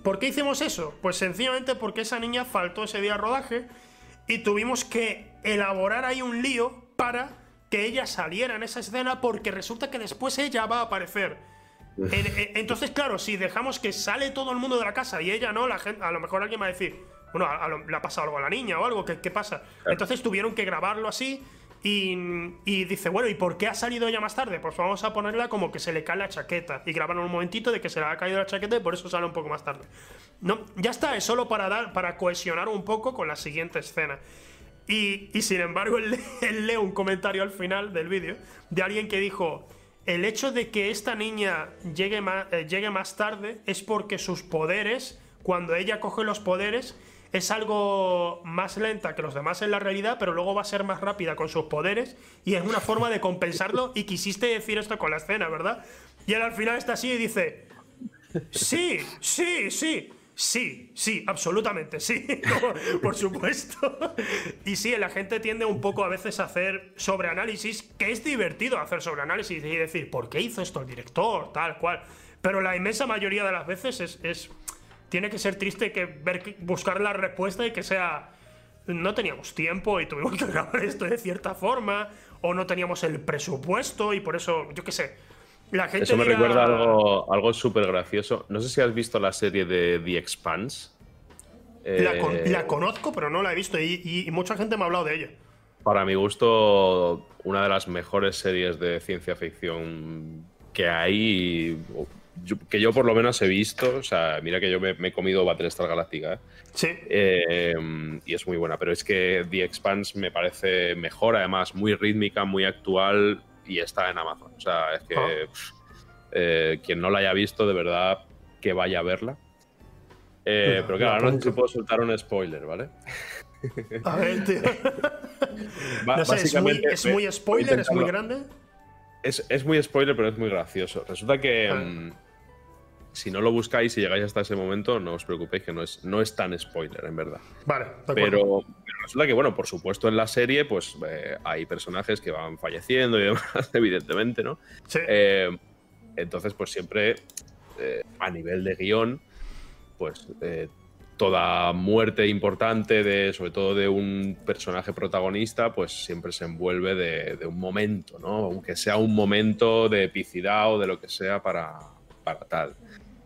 ¿Por qué hicimos eso? Pues sencillamente porque esa niña faltó ese día de rodaje y tuvimos que elaborar ahí un lío para que ella saliera en esa escena porque resulta que después ella va a aparecer. Entonces, claro, si dejamos que sale todo el mundo de la casa y ella no, la gente, a lo mejor alguien va a decir, bueno, le ha pasado algo a la niña o algo, ¿qué, qué pasa? Entonces tuvieron que grabarlo así y, dice, bueno, ¿y por qué ha salido ella más tarde? Pues vamos a ponerla como que se le cae la chaqueta. Y grabaron un momentito de que se le ha caído la chaqueta y por eso sale un poco más tarde. No, ya está, es solo para dar, para cohesionar un poco con la siguiente escena. Y, sin embargo, (laughs) él, lee un comentario al final del vídeo de alguien que dijo. El hecho de que esta niña llegue eh, llegue más tarde es porque sus poderes, cuando ella coge los poderes, es algo más lenta que los demás en la realidad, pero luego va a ser más rápida con sus poderes y es una forma de compensarlo y quisiste decir esto con la escena, ¿verdad? Y él al final está así y dice, sí, sí, sí. Sí, sí, absolutamente, sí, (laughs) por supuesto. Y sí, la gente tiende un poco a veces a hacer sobreanálisis, que es divertido hacer sobreanálisis y decir, ¿por qué hizo esto el director? Tal cual. Pero la inmensa mayoría de las veces es tiene que ser triste que ver, buscar la respuesta y que sea no teníamos tiempo y tuvimos que (laughs) grabar esto de cierta forma, o no teníamos el presupuesto y por eso, yo qué sé. La gente eso me recuerda algo, algo súper gracioso. No sé si has visto la serie de The Expanse. La, eh, conozco, pero no la he visto y, y, mucha gente me ha hablado de ella. Para mi gusto, una de las mejores series de ciencia ficción que hay, que yo por lo menos he visto, o sea, mira que yo me, he comido Battlestar Galactica, ¿eh? Sí. Eh, y es muy buena, pero es que The Expanse me parece mejor, además, muy rítmica, muy actual y está en Amazon. O sea, es que ah. eh, quien no la haya visto, de verdad, que vaya a verla. pero claro, no sé si puedo soltar un spoiler, ¿vale? A ver, tío. (laughs) no sé, es muy, es muy spoiler, es muy grande. Es, es, muy spoiler, pero es muy gracioso. Resulta que. Ah. Si no lo buscáis y llegáis hasta ese momento, no os preocupéis que no es, no es tan spoiler, en verdad. Vale, pero, resulta que, bueno, por supuesto en la serie, pues eh, hay personajes que van falleciendo y (laughs) demás, evidentemente, ¿no? Sí. Eh, entonces, pues siempre eh, a nivel de guion, pues toda muerte importante, de, sobre todo de un personaje protagonista, pues siempre se envuelve de, un momento, ¿no? Aunque sea un momento de epicidad o de lo que sea para, para tal,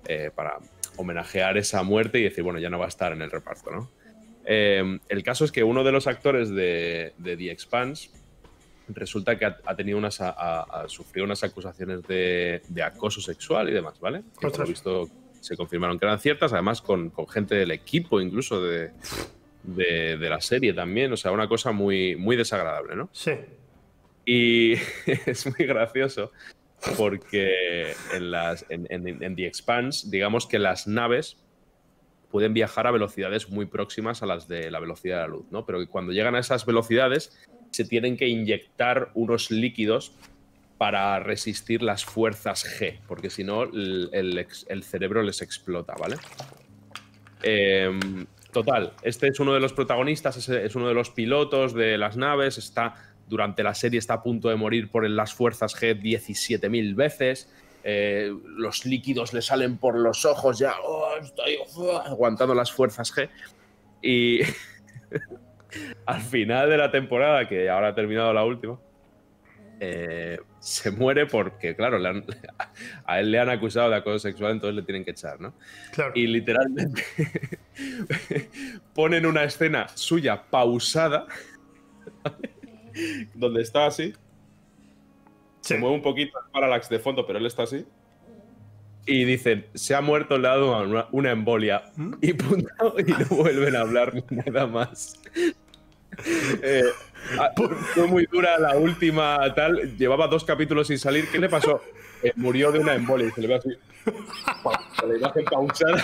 eh, para homenajear esa muerte y decir, bueno, ya no va a estar en el reparto, ¿no? Eh, el caso es que uno de los actores de, The Expanse resulta que ha, tenido unas, ha, sufrido unas acusaciones de, acoso sexual y demás, ¿vale? Que por visto se confirmaron que eran ciertas, además con, gente del equipo incluso de, la serie también, o sea, una cosa muy, muy desagradable, ¿no? Sí. Y (laughs) es muy gracioso porque en, The Expanse, digamos que las naves pueden viajar a velocidades muy próximas a las de la velocidad de la luz, ¿no? Pero que cuando llegan a esas velocidades se tienen que inyectar unos líquidos para resistir las fuerzas G, porque si no el, cerebro les explota, ¿vale? Em, total, este es uno de los protagonistas, es uno de los pilotos de las naves, está durante la serie está a punto de morir por las fuerzas G 17.000 veces. Eh, los líquidos le salen por los ojos ya, oh, estoy aguantando las fuerzas G. Y (laughs) al final de la temporada, que ahora ha terminado la última, eh, se muere porque, claro, (laughs) a él le han acusado de acoso sexual, entonces le tienen que echar, ¿no? Y literalmente (laughs) ponen una escena suya pausada (laughs) donde está así. Se mueve un poquito el parallax de fondo, pero él está así. Y dicen, se ha muerto, le ha dado una, embolia. ¿Mm? Y punto, y no (laughs) vuelven a hablar nada más. (laughs) Eh, ah, fue muy dura la última tal. Llevaba dos capítulos sin salir. ¿Qué le pasó? Eh, murió de una embolia y se le ve así. La imagen pausada.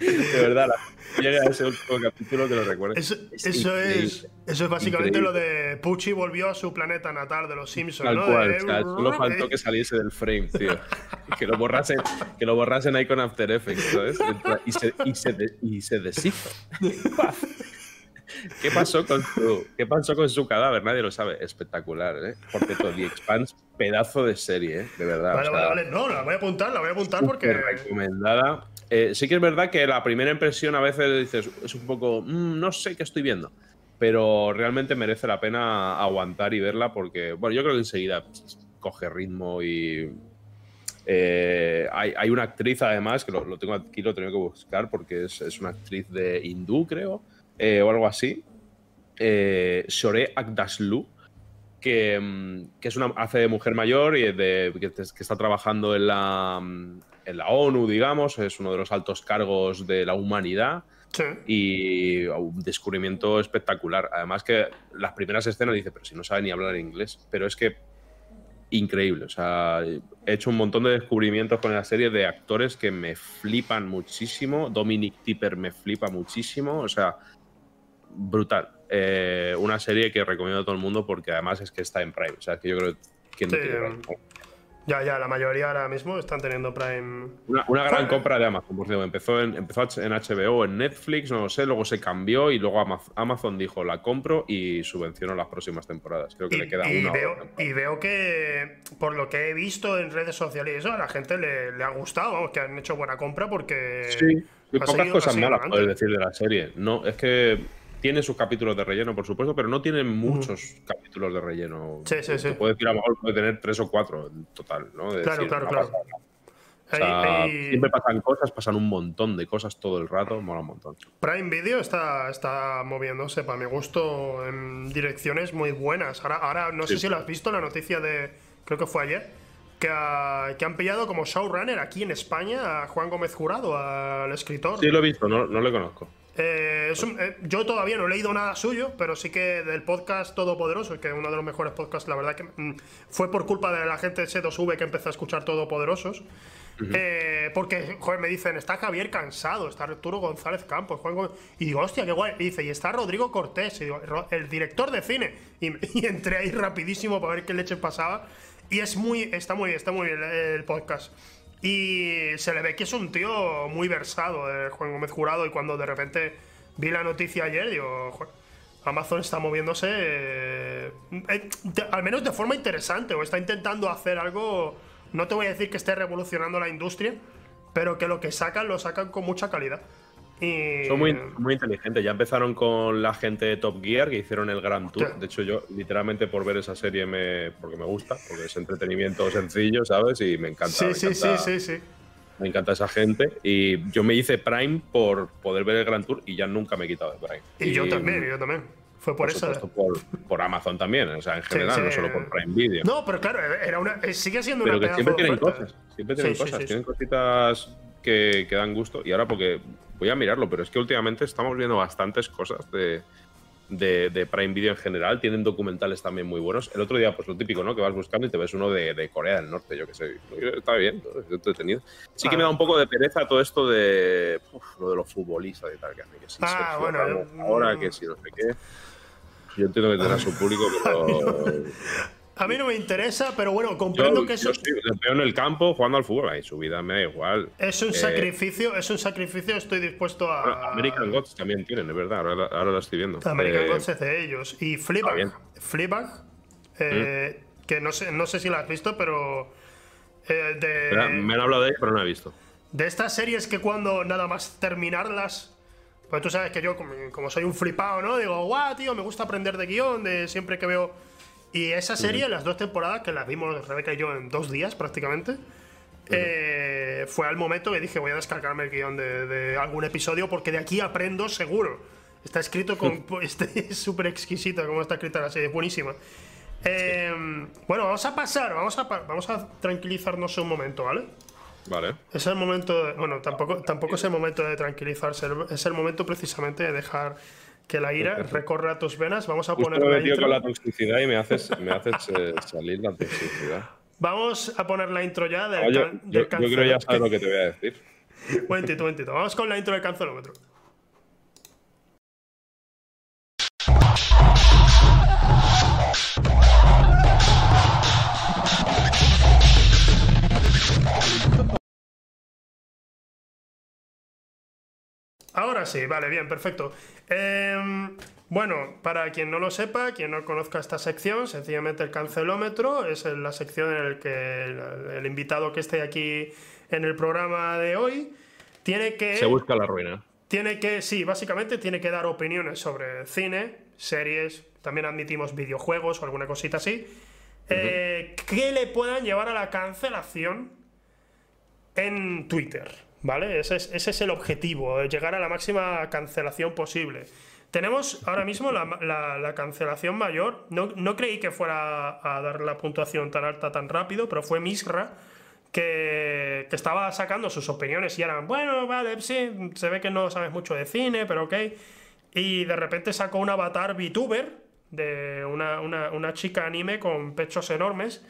De verdad, la llegue a ese último capítulo que lo recuerdo. Eso, es, eso es básicamente lo de Pucci volvió a su planeta natal de los Simpsons. Tal ¿no? cual, solo faltó que saliese del frame, tío. (laughs) que lo borrasen, que lo borrasen ahí con After Effects, ¿sabes? Y se, y se, y se deshizo. ¿Qué pasó, con su, ¿Qué pasó con su cadáver? Nadie lo sabe. Espectacular, ¿eh? Porque todo The Expanse, pedazo de serie, ¿eh? De verdad. Vale, vale, vale. No, la voy a apuntar, la voy a apuntar porque. Recomendada. Eh, sí que es verdad que la primera impresión a veces dices, es un poco, mm, no sé qué estoy viendo, pero realmente merece la pena aguantar y verla porque, bueno, yo creo que enseguida coge ritmo y... Eh, hay, una actriz además, que lo, tengo aquí, lo tengo que buscar porque es, una actriz de hindú, creo, eh, o algo así, eh, Shore Akdaslu, que, mm, que, es una, hace de mujer mayor y de, que, que está trabajando en la, mm, en la ONU, digamos, es uno de los altos cargos de la humanidad. Y un descubrimiento espectacular. Además que las primeras escenas dice, pero si no sabe ni hablar inglés. Pero es que increíble. O sea, he hecho un montón de descubrimientos con la serie de actores que me flipan muchísimo. Dominic Tipper me flipa muchísimo. O sea, brutal. Eh, una serie que recomiendo a todo el mundo porque además es que está en Prime. O sea, que yo creo que no tiene ya, ya, la mayoría ahora mismo están teniendo Prime. Una, gran compra de Amazon, por cierto. Empezó en, empezó en HBO, en Netflix, no lo sé, luego se cambió y luego Amazon dijo la compro y subvenciono las próximas temporadas. Creo que le queda una. Veo, y veo que, por lo que he visto en redes sociales y eso, a la gente le, ha gustado, vamos, que han hecho buena compra porque. Sí, y pocas cosas malas puedes decir de la serie. No, es que tiene sus capítulos de relleno, por supuesto, pero no tiene muchos capítulos de relleno. Sí, sí, sí. puede decir, a lo mejor puede tener tres o cuatro en total, ¿no? claro, claro, claro. Siempre pasan cosas, pasan un montón de cosas todo el rato, mola un montón. Prime Video está, está moviéndose, para mi gusto, en direcciones muy buenas. Ahora, ahora no sé si lo has visto, la noticia de, creo que fue ayer, que, que, han pillado como showrunner aquí en España a Juan Gómez Jurado, al escritor. Sí, lo he visto, no, no lo conozco. Eh, eh, yo todavía no he leído nada suyo, pero sí que del podcast Todopoderoso, que es uno de los mejores podcasts, la verdad que mm, fue por culpa de la gente de C2V que empezó a escuchar Todopoderosos. Eh, porque, joder, me dicen, está Javier Cansado, está Arturo González Campos, Y digo, hostia, qué guay. Y dice, y está Rodrigo Cortés, y digo, el director de cine. (laughs) Y, entré ahí rapidísimo para ver qué leche pasaba. Y es muy, está muy bien, está muy bien el podcast. Y se le ve que es un tío muy versado, eh, Juan Gómez Jurado, y cuando de repente vi la noticia ayer, digo, Amazon está moviéndose, eh, eh, al menos de forma interesante, o está intentando hacer algo, no te voy a decir que esté revolucionando la industria, pero que lo que sacan lo sacan con mucha calidad. Y... Son muy, muy inteligentes. Ya empezaron con la gente de Top Gear que hicieron el Grand Tour. De hecho, yo literalmente por ver esa serie me. porque me gusta, porque es entretenimiento sencillo, ¿sabes? Y me encanta. Sí, me sí, encanta, sí, sí, sí. Me encanta esa gente. Y yo me hice Prime por poder ver el Grand Tour y ya nunca me he quitado de Prime. Y, yo también, yo también. Fue por, eso. Por, por, Amazon también, o sea, en general, sí. no solo por Prime Video. No, pero claro, era una, sigue siendo pero una que siempre tienen cosas, siempre tienen cosas, tienen cositas que, que, dan gusto. Y ahora porque voy a mirarlo, pero es que últimamente estamos viendo bastantes cosas de, de, de, Prime Video en general. Tienen documentales también muy buenos. El otro día, pues lo típico, ¿no? Que vas buscando y te ves uno de, de Corea del Norte, yo que sé. Está bien, ¿no? es entretenido. Sí que me da un poco de pereza todo esto de uf, lo de los futbolistas y tal, que hace que sí, ah, bueno, ahora que si no sé qué. Yo entiendo que tendrá su público, pero. (laughs) A mí no me interesa, pero bueno, comprendo yo, que eso. Yo veo en el campo jugando al fútbol, ahí su vida me da igual. Es un Eh, sacrificio, es un sacrificio, estoy dispuesto bueno, a. American Gods también tienen, es verdad, ahora, ahora lo estoy viendo. American Eh, Gods es de ellos. Y. Fleabag. Fleabag, eh, que no sé, no sé si la has visto, pero. de, Me han hablado de ella, pero no la he visto. de estas series que cuando nada más terminarlas. Pues tú sabes que yo, como, como soy un flipado, ¿no? Digo, guau, tío, me gusta aprender de guion, de siempre que veo. Y esa serie, las dos temporadas que las vimos Rebeca y yo en dos días prácticamente, eh, fue al momento que dije, voy a descargarme el guion de, de algún episodio porque de aquí aprendo seguro. Está escrito con. (laughs) (laughs) este, es súper exquisito como está escrita la serie, es buenísima. Eh, bueno, vamos a pasar, vamos a, vamos a tranquilizarnos un momento, ¿vale? Vale. Es el momento, de- bueno, tampoco, tampoco es el momento de tranquilizarse, es el momento precisamente de dejar que la ira recorra tus venas. Vamos a Justo poner la intro. con la toxicidad y me haces, me haces eh, salir la toxicidad. Vamos a poner la intro ya del, yo, can- yo- del yo creo ya sabes lo que te voy a decir. (laughs) Momentito, momentito. Vamos con la intro del cancelómetro. Ahora sí, vale, bien, perfecto. Em, bueno, para quien no lo sepa, quien no conozca esta sección, sencillamente el cancelómetro es la sección en la que el, el invitado que esté aquí en el programa de hoy tiene que Se busca la ruina. tiene que, sí, básicamente tiene que dar opiniones sobre cine, series, también admitimos videojuegos o alguna cosita así, eh, que le puedan llevar a la cancelación en Twitter, ¿vale? Ese es, ese es el objetivo, llegar a la máxima cancelación posible. Tenemos ahora mismo la, la- la cancelación mayor, no, no creí que fuera a dar la puntuación tan alta tan rápido, pero fue Misra, que, que estaba sacando sus opiniones y eran, bueno, vale, sí, se ve que no sabes mucho de cine, pero ok. Y de repente sacó un avatar VTuber de una, una, una chica anime con pechos enormes.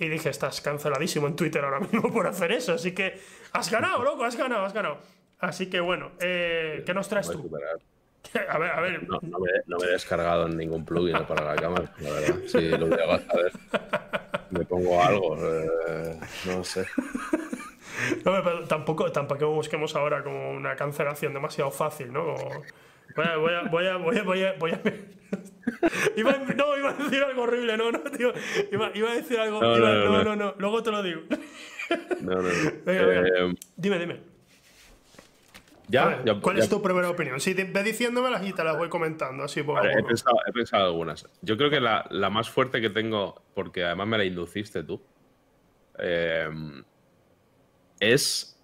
Y dije, estás canceladísimo en Twitter ahora mismo por hacer eso. Así que has ganado, loco, has ganado, has ganado. Así que bueno, eh, ¿qué nos traes tú? (laughs) A ver, a ver. No, no me, no me he descargado ningún plugin (laughs) para la cámara, la verdad. Si lo llegas a ver, me pongo algo. eh, no sé. (laughs) No, pero tampoco, tampoco busquemos ahora como una cancelación demasiado fácil, ¿no? Como, voy a, voy a, voy a, voy a, voy a, voy a- (laughs) Iba a- no, iba a decir algo horrible, no, no, tío. Iba, iba a decir algo. No, iba- no, no, no. no, no, luego te lo digo. No, no, no. (laughs) Venga, venga. Eh, Dime, dime. Ya, ver, ya, ¿Cuál ya- es tu primera opinión? Sí, te- ve diciéndomelas y te las voy comentando, así poco a Vale, he, pensado, he pensado algunas. Yo creo que la, la más fuerte que tengo, porque además me la induciste tú, eh, es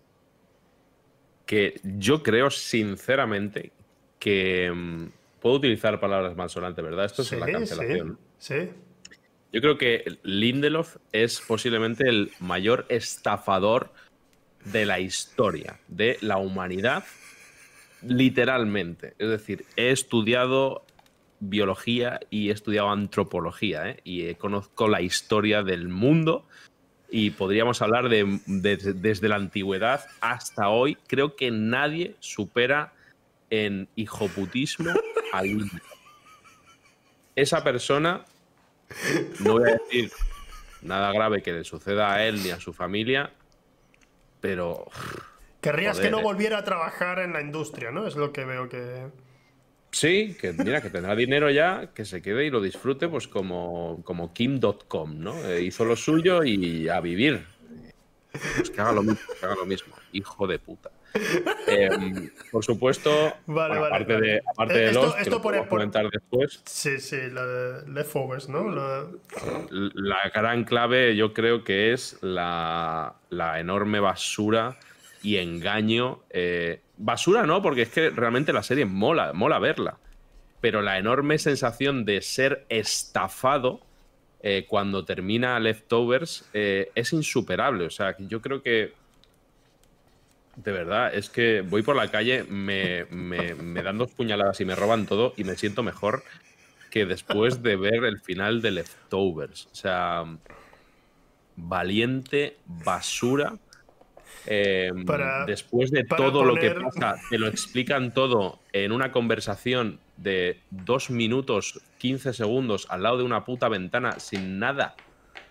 que yo creo sinceramente que mm, puedo utilizar palabras malsonantes, ¿verdad? Esto es Sí, la cancelación. sí, sí. Yo creo que Lindelof es posiblemente el mayor estafador de la historia, de la humanidad, literalmente. Es decir, he estudiado biología y he estudiado antropología, ¿eh? y conozco la historia del mundo y podríamos hablar de, de- desde la antigüedad hasta hoy. Creo que nadie supera en hijoputismo a Lindelof. Esa persona no voy a decir nada grave que le suceda a él ni a su familia, pero Querrías Joder, que no eh. volviera a trabajar en la industria, ¿no? Es lo que veo que. sí, que mira, que tendrá dinero ya, que se quede y lo disfrute, pues como, como Kim.com, ¿no? Eh, hizo lo suyo y a vivir. Pues que haga lo mismo, que haga lo mismo, hijo de puta. Em, por supuesto, Vale, vale, aparte vale. de, aparte Eh, de esto- los, que esto lo por- podemos por- comentar después, Sí, sí, la de Leftovers, ¿no? La- la gran clave yo creo que es la, la enorme basura y engaño. eh, basura no, porque es que realmente la serie mola, mola verla. Pero la enorme sensación de ser estafado eh, cuando termina Leftovers es insuperable. O sea, yo creo que. De verdad, es que voy por la calle, me, me- me dan dos puñaladas y me roban todo y me siento mejor que después de ver el final de Leftovers. O sea, valiente basura. eh, Para- después de todo lo que pasa, te lo explican todo en una conversación de dos minutos, 15 segundos al lado de una puta ventana sin nada,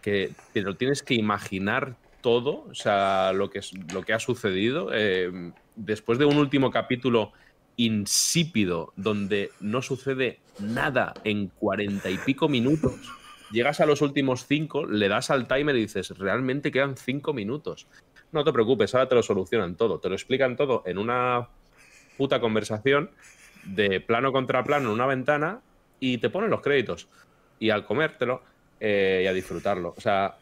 que te lo tienes que imaginar todo, o sea, lo que, lo que ha sucedido. eh, después de un último capítulo insípido, donde no sucede nada en cuarenta y pico minutos, llegas a los últimos cinco, le das al timer y dices, realmente quedan cinco minutos. No te preocupes, ahora te lo solucionan todo, te lo explican todo en una puta conversación de plano contra plano en una ventana y te ponen los créditos. Y al comértelo eh, y a disfrutarlo. O sea,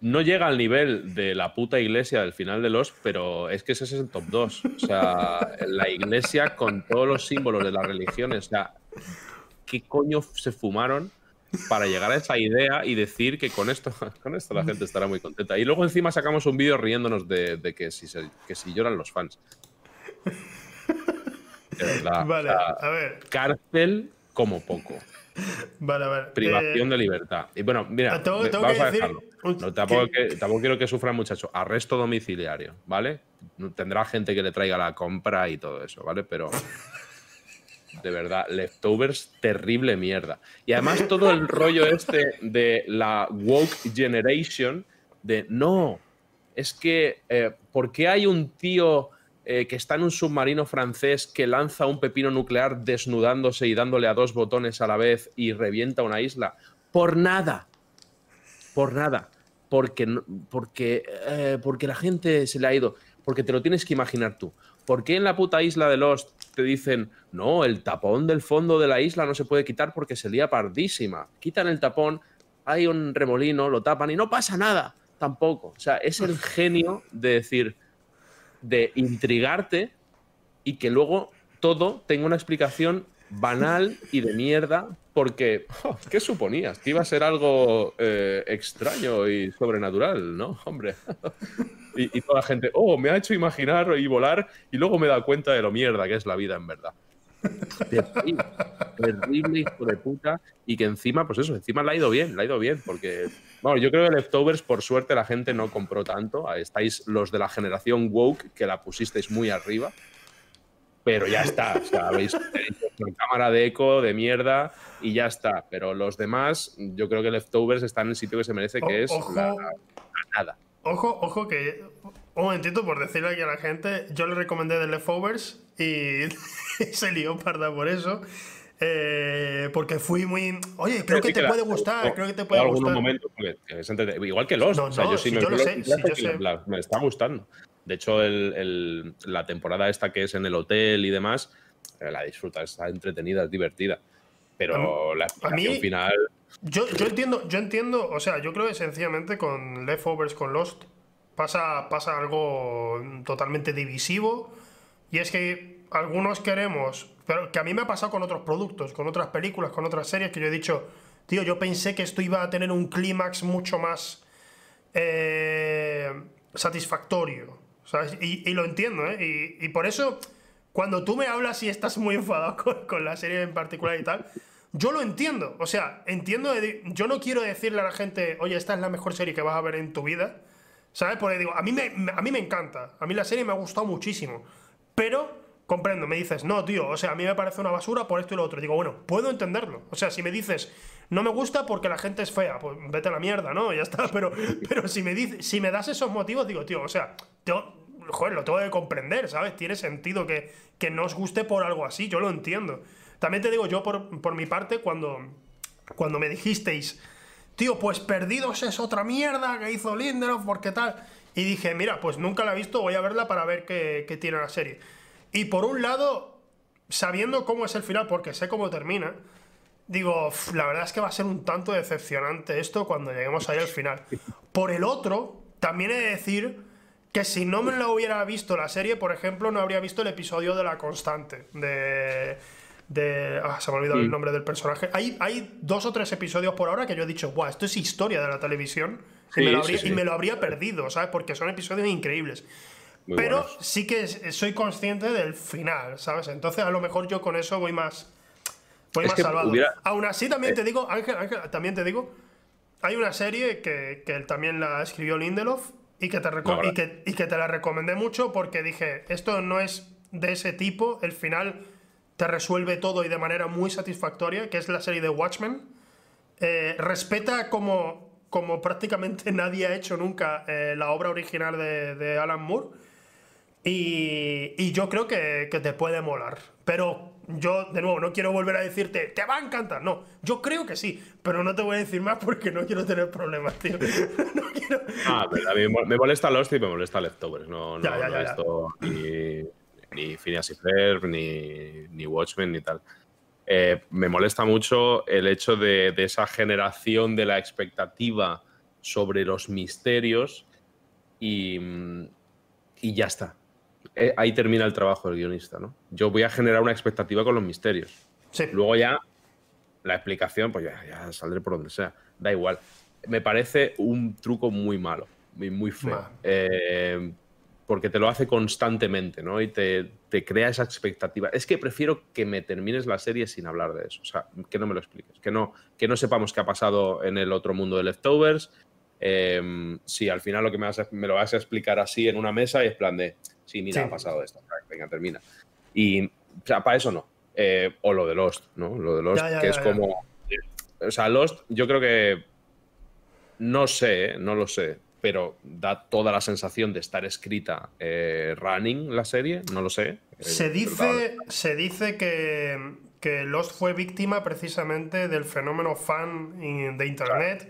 no llega al nivel de la puta iglesia del final de los, pero es que ese es el top 2. O sea, la iglesia con todos los símbolos de las religiones. O sea, ¿qué coño se fumaron para llegar a esa idea y decir que con esto, (laughs) con esto la gente estará muy contenta? Y luego encima sacamos un vídeo riéndonos de, de que, si se- que si lloran los fans. Vale, a ver, cárcel como poco. (laughs) vale, vale. Privación Eh, de libertad. Y bueno, mira, tengo- ve- tengo vamos a dejarlo. un- No, tampoco, que- que- tampoco quiero que sufra el muchacho. Arresto domiciliario, ¿vale? Tendrá gente que le traiga la compra y todo eso, ¿vale? Pero. (laughs) De verdad, leftovers, terrible mierda. Y además todo el rollo este de la woke generation, de no, es que, eh, ¿por qué hay un tío eh, que está en un submarino francés que lanza un pepino nuclear desnudándose y dándole a dos botones a la vez y revienta una isla? Por nada. Por nada. Porque, porque, eh, porque la gente se le ha ido. Porque te lo tienes que imaginar tú. ¿Por qué en la puta isla de Lost te dicen, no, el tapón del fondo de la isla no se puede quitar porque se lía pardísima? Quitan el tapón, hay un remolino, lo tapan y no pasa nada tampoco. O sea, es el genio de decir, de intrigarte y que luego todo tenga una explicación banal y de mierda, porque ¿qué suponías? Que iba a ser algo eh, extraño y sobrenatural, ¿no? (laughs) Hombre. y, y toda la gente, oh, me ha hecho imaginar y volar y luego me da cuenta de lo mierda que es la vida en verdad. Terrible, terrible hijo de puta y que encima, pues eso, encima le ha ido bien, le ha ido bien, porque, bueno, yo creo que Leftovers, por suerte, la gente no compró tanto, estáis los de la generación woke, que la pusisteis muy arriba, pero ya está, o sea, habéis una cámara de eco de mierda y ya está, pero los demás, yo creo que Leftovers está en el sitio que se merece, que O- es ojo. la, la nada. Ojo, ojo que. Un momentito por decirle aquí a la gente. Yo le recomendé The Leftovers y (laughs) se lió parda por eso. eh, porque fui muy. Oye, creo que te la- puede gustar, o- creo que te puede algunos gustar. momentos, es entrete- igual que los, No, o sea, no, yo sí si me yo lo sé, los si yo y sé. la- me está gustando. De hecho, el- el- la temporada esta que es en el hotel y demás, eh, la disfrutas, está entretenida, es divertida. Pero la explicación mí- final, Yo, yo entiendo, yo entiendo, o sea, yo creo que sencillamente con Leftovers, con Lost, pasa, pasa algo totalmente divisivo. Y es que algunos queremos, pero que a mí me ha pasado con otros productos, con otras películas, con otras series, que yo he dicho, tío, yo pensé que esto iba a tener un clímax mucho más eh, satisfactorio. ¿sabes? Y, y lo entiendo, ¿eh? Y, y por eso, cuando tú me hablas y estás muy enfadado (laughs) con, con la serie en particular y tal, yo lo entiendo. O sea, entiendo. yo no quiero decirle a la gente, oye, esta es la mejor serie que vas a ver en tu vida. ¿Sabes? Porque digo, a mí me, a mí me encanta. A mí la serie me ha gustado muchísimo. Pero comprendo, me dices, no, tío, o sea, a mí me parece una basura por esto y lo otro. Digo, bueno, puedo entenderlo. O sea, si me dices, no me gusta porque la gente es fea, pues vete a la mierda, ¿no? Ya está. (laughs) Pero, pero si, me dices, si me das esos motivos, digo, tío, o sea, joder, lo tengo que comprender, ¿sabes? Tiene sentido que, que no os guste por algo así, yo lo entiendo. También te digo, yo por, por mi parte, cuando, cuando me dijisteis, tío, pues Perdidos es otra mierda que hizo Lindelof, porque tal. Y dije, mira, pues nunca la he visto, voy a verla para ver qué, tiene la serie. Y por un lado, sabiendo cómo es el final, porque sé cómo termina, digo, la verdad es que va a ser un tanto decepcionante esto cuando lleguemos ahí al final. Por el otro, también he de decir que si no me lo hubiera visto la serie, por ejemplo, no habría visto el episodio de La Constante, de... de ah, se me ha olvidado el Mm. nombre del personaje. Hay, hay dos o tres episodios por ahora que yo he dicho, guau, esto es historia de la televisión. Sí, y, me lo habría, sí. y me lo habría perdido, ¿sabes? Porque son episodios increíbles. Muy Pero buenos. sí que es- soy consciente del final, ¿sabes? Entonces a lo mejor yo con eso voy más. Voy Es más salvado. hubiera- Eh. Aún así también te digo, Ángel, Ángel, también te digo, hay una serie que, que también la escribió Lindelof y que, te y, que, y que te la recomendé mucho porque dije, esto no es de ese tipo, el final te resuelve todo y de manera muy satisfactoria, que es la serie de Watchmen. Eh, respeta como, como prácticamente (laughs) nadie ha hecho nunca eh, la obra original de, de Alan Moore. Y, y yo creo que, que te puede molar. Pero yo, de nuevo, no quiero volver a decirte, te va a encantar. No, yo creo que sí, pero no te voy a decir más porque no quiero tener problemas, tío. (laughs) no quiero. Ah, pero a mí me molesta Lost y me molesta Leftovers. No, no, Ya, ya, no ya, ya. visto ni, Phineas y Ferb, ni, ni Watchmen, ni tal. Eh, me molesta mucho el hecho de, de esa generación de la expectativa sobre los misterios y, y ya está. Eh, ahí termina el trabajo del guionista, ¿no? Yo voy a generar una expectativa con los misterios. Sí, Luego ya la explicación, pues ya, ya saldré por donde sea. Da igual. Me parece un truco muy malo, muy, muy feo. Eh, porque te lo hace constantemente, ¿no? Y te, te crea esa expectativa. Es que prefiero que me termines la serie sin hablar de eso. O sea, que no me lo expliques. Que no, que no sepamos qué ha pasado en el otro mundo de Leftovers. Eh, si al final lo que me, vas a- me lo vas a explicar así en una mesa y es plan de, sí, mira, Sí. ha pasado esto. Venga, termina. Y, o sea, para eso no. Eh, o lo de Lost, ¿no? Lo de Lost, Ya, ya, que ya, es como. O sea, Lost, yo creo que. No sé, ¿eh? no lo sé. Pero da toda la sensación de estar escrita eh, running la serie, no lo sé. Eh, Se dice, se dice que, que Lost fue víctima precisamente del fenómeno fan de internet,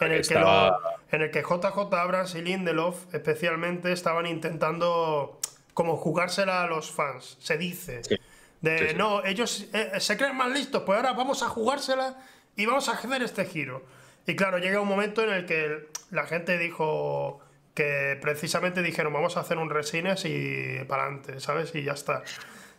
en el, que Estaba- lo- en el que JJ Abrams y Lindelof especialmente estaban intentando como jugársela a los fans, se dice. Sí. De Sí, sí. no, ellos eh, se creen más listos, pues ahora vamos a jugársela y vamos a hacer este giro. Y claro, llega un momento en el que la gente dijo que precisamente dijeron vamos a hacer un resines y para adelante, ¿sabes? Y ya está.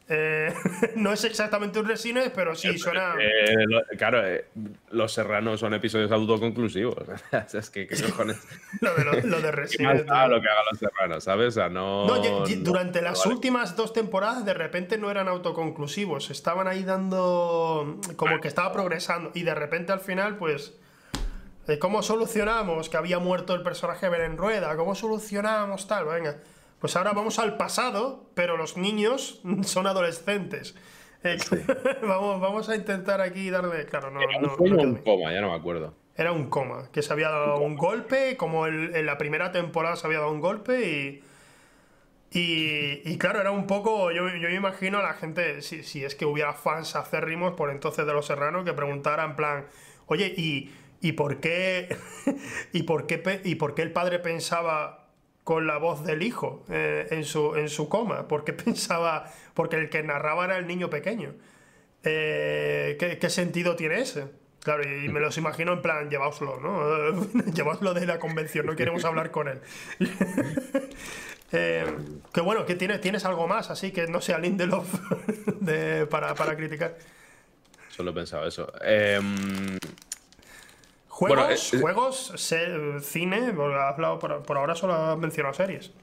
Eh, (laughs) no es exactamente un resines, pero sí suena. Eh, lo- claro, eh, Los Serranos son episodios autoconclusivos. (laughs) es que, ¿qué cojones? (laughs) Lo de, lo, lo de ¿Qué más resines. da tío. lo que haga Los Serranos, ¿sabes? O sea, no. No- durante no las vale. últimas dos temporadas de repente no eran autoconclusivos, estaban ahí dando como que estaba progresando y de repente al final pues ¿cómo solucionamos que había muerto el personaje Belén Rueda? ¿Cómo solucionamos tal? Venga, pues ahora vamos al pasado, pero los niños (laughs) son adolescentes. Eh, (laughs) vamos, vamos a intentar aquí darle, claro, no, Era un no un coma, ya no me acuerdo. Era un coma, que se había dado un golpe, como el- en la primera temporada se había dado un golpe y. Y, y claro, era un poco. Yo, yo me imagino a la gente, si, si es que hubiera fans acérrimos por entonces de Los Serranos, que preguntaran en plan, oye, ¿y, y por qué. (laughs) y, por qué ¿Y por qué el padre pensaba con la voz del hijo eh, en, su, en su coma? ¿Por qué (laughs) pensaba.? Porque el que narraba era el niño pequeño. Eh, ¿qué, sentido tiene ese? Claro, y me los imagino en plan, llevaoslo, ¿no? (laughs) llevaoslo de la convención, no queremos hablar con él. Eh, que bueno, que tienes, tienes algo más, así que no sea Lindelof de, para, para criticar. Solo he pensado eso. Em, Juegos, Bueno, eh, eh, juegos, se- cine, hablado por, por ahora solo has mencionado series.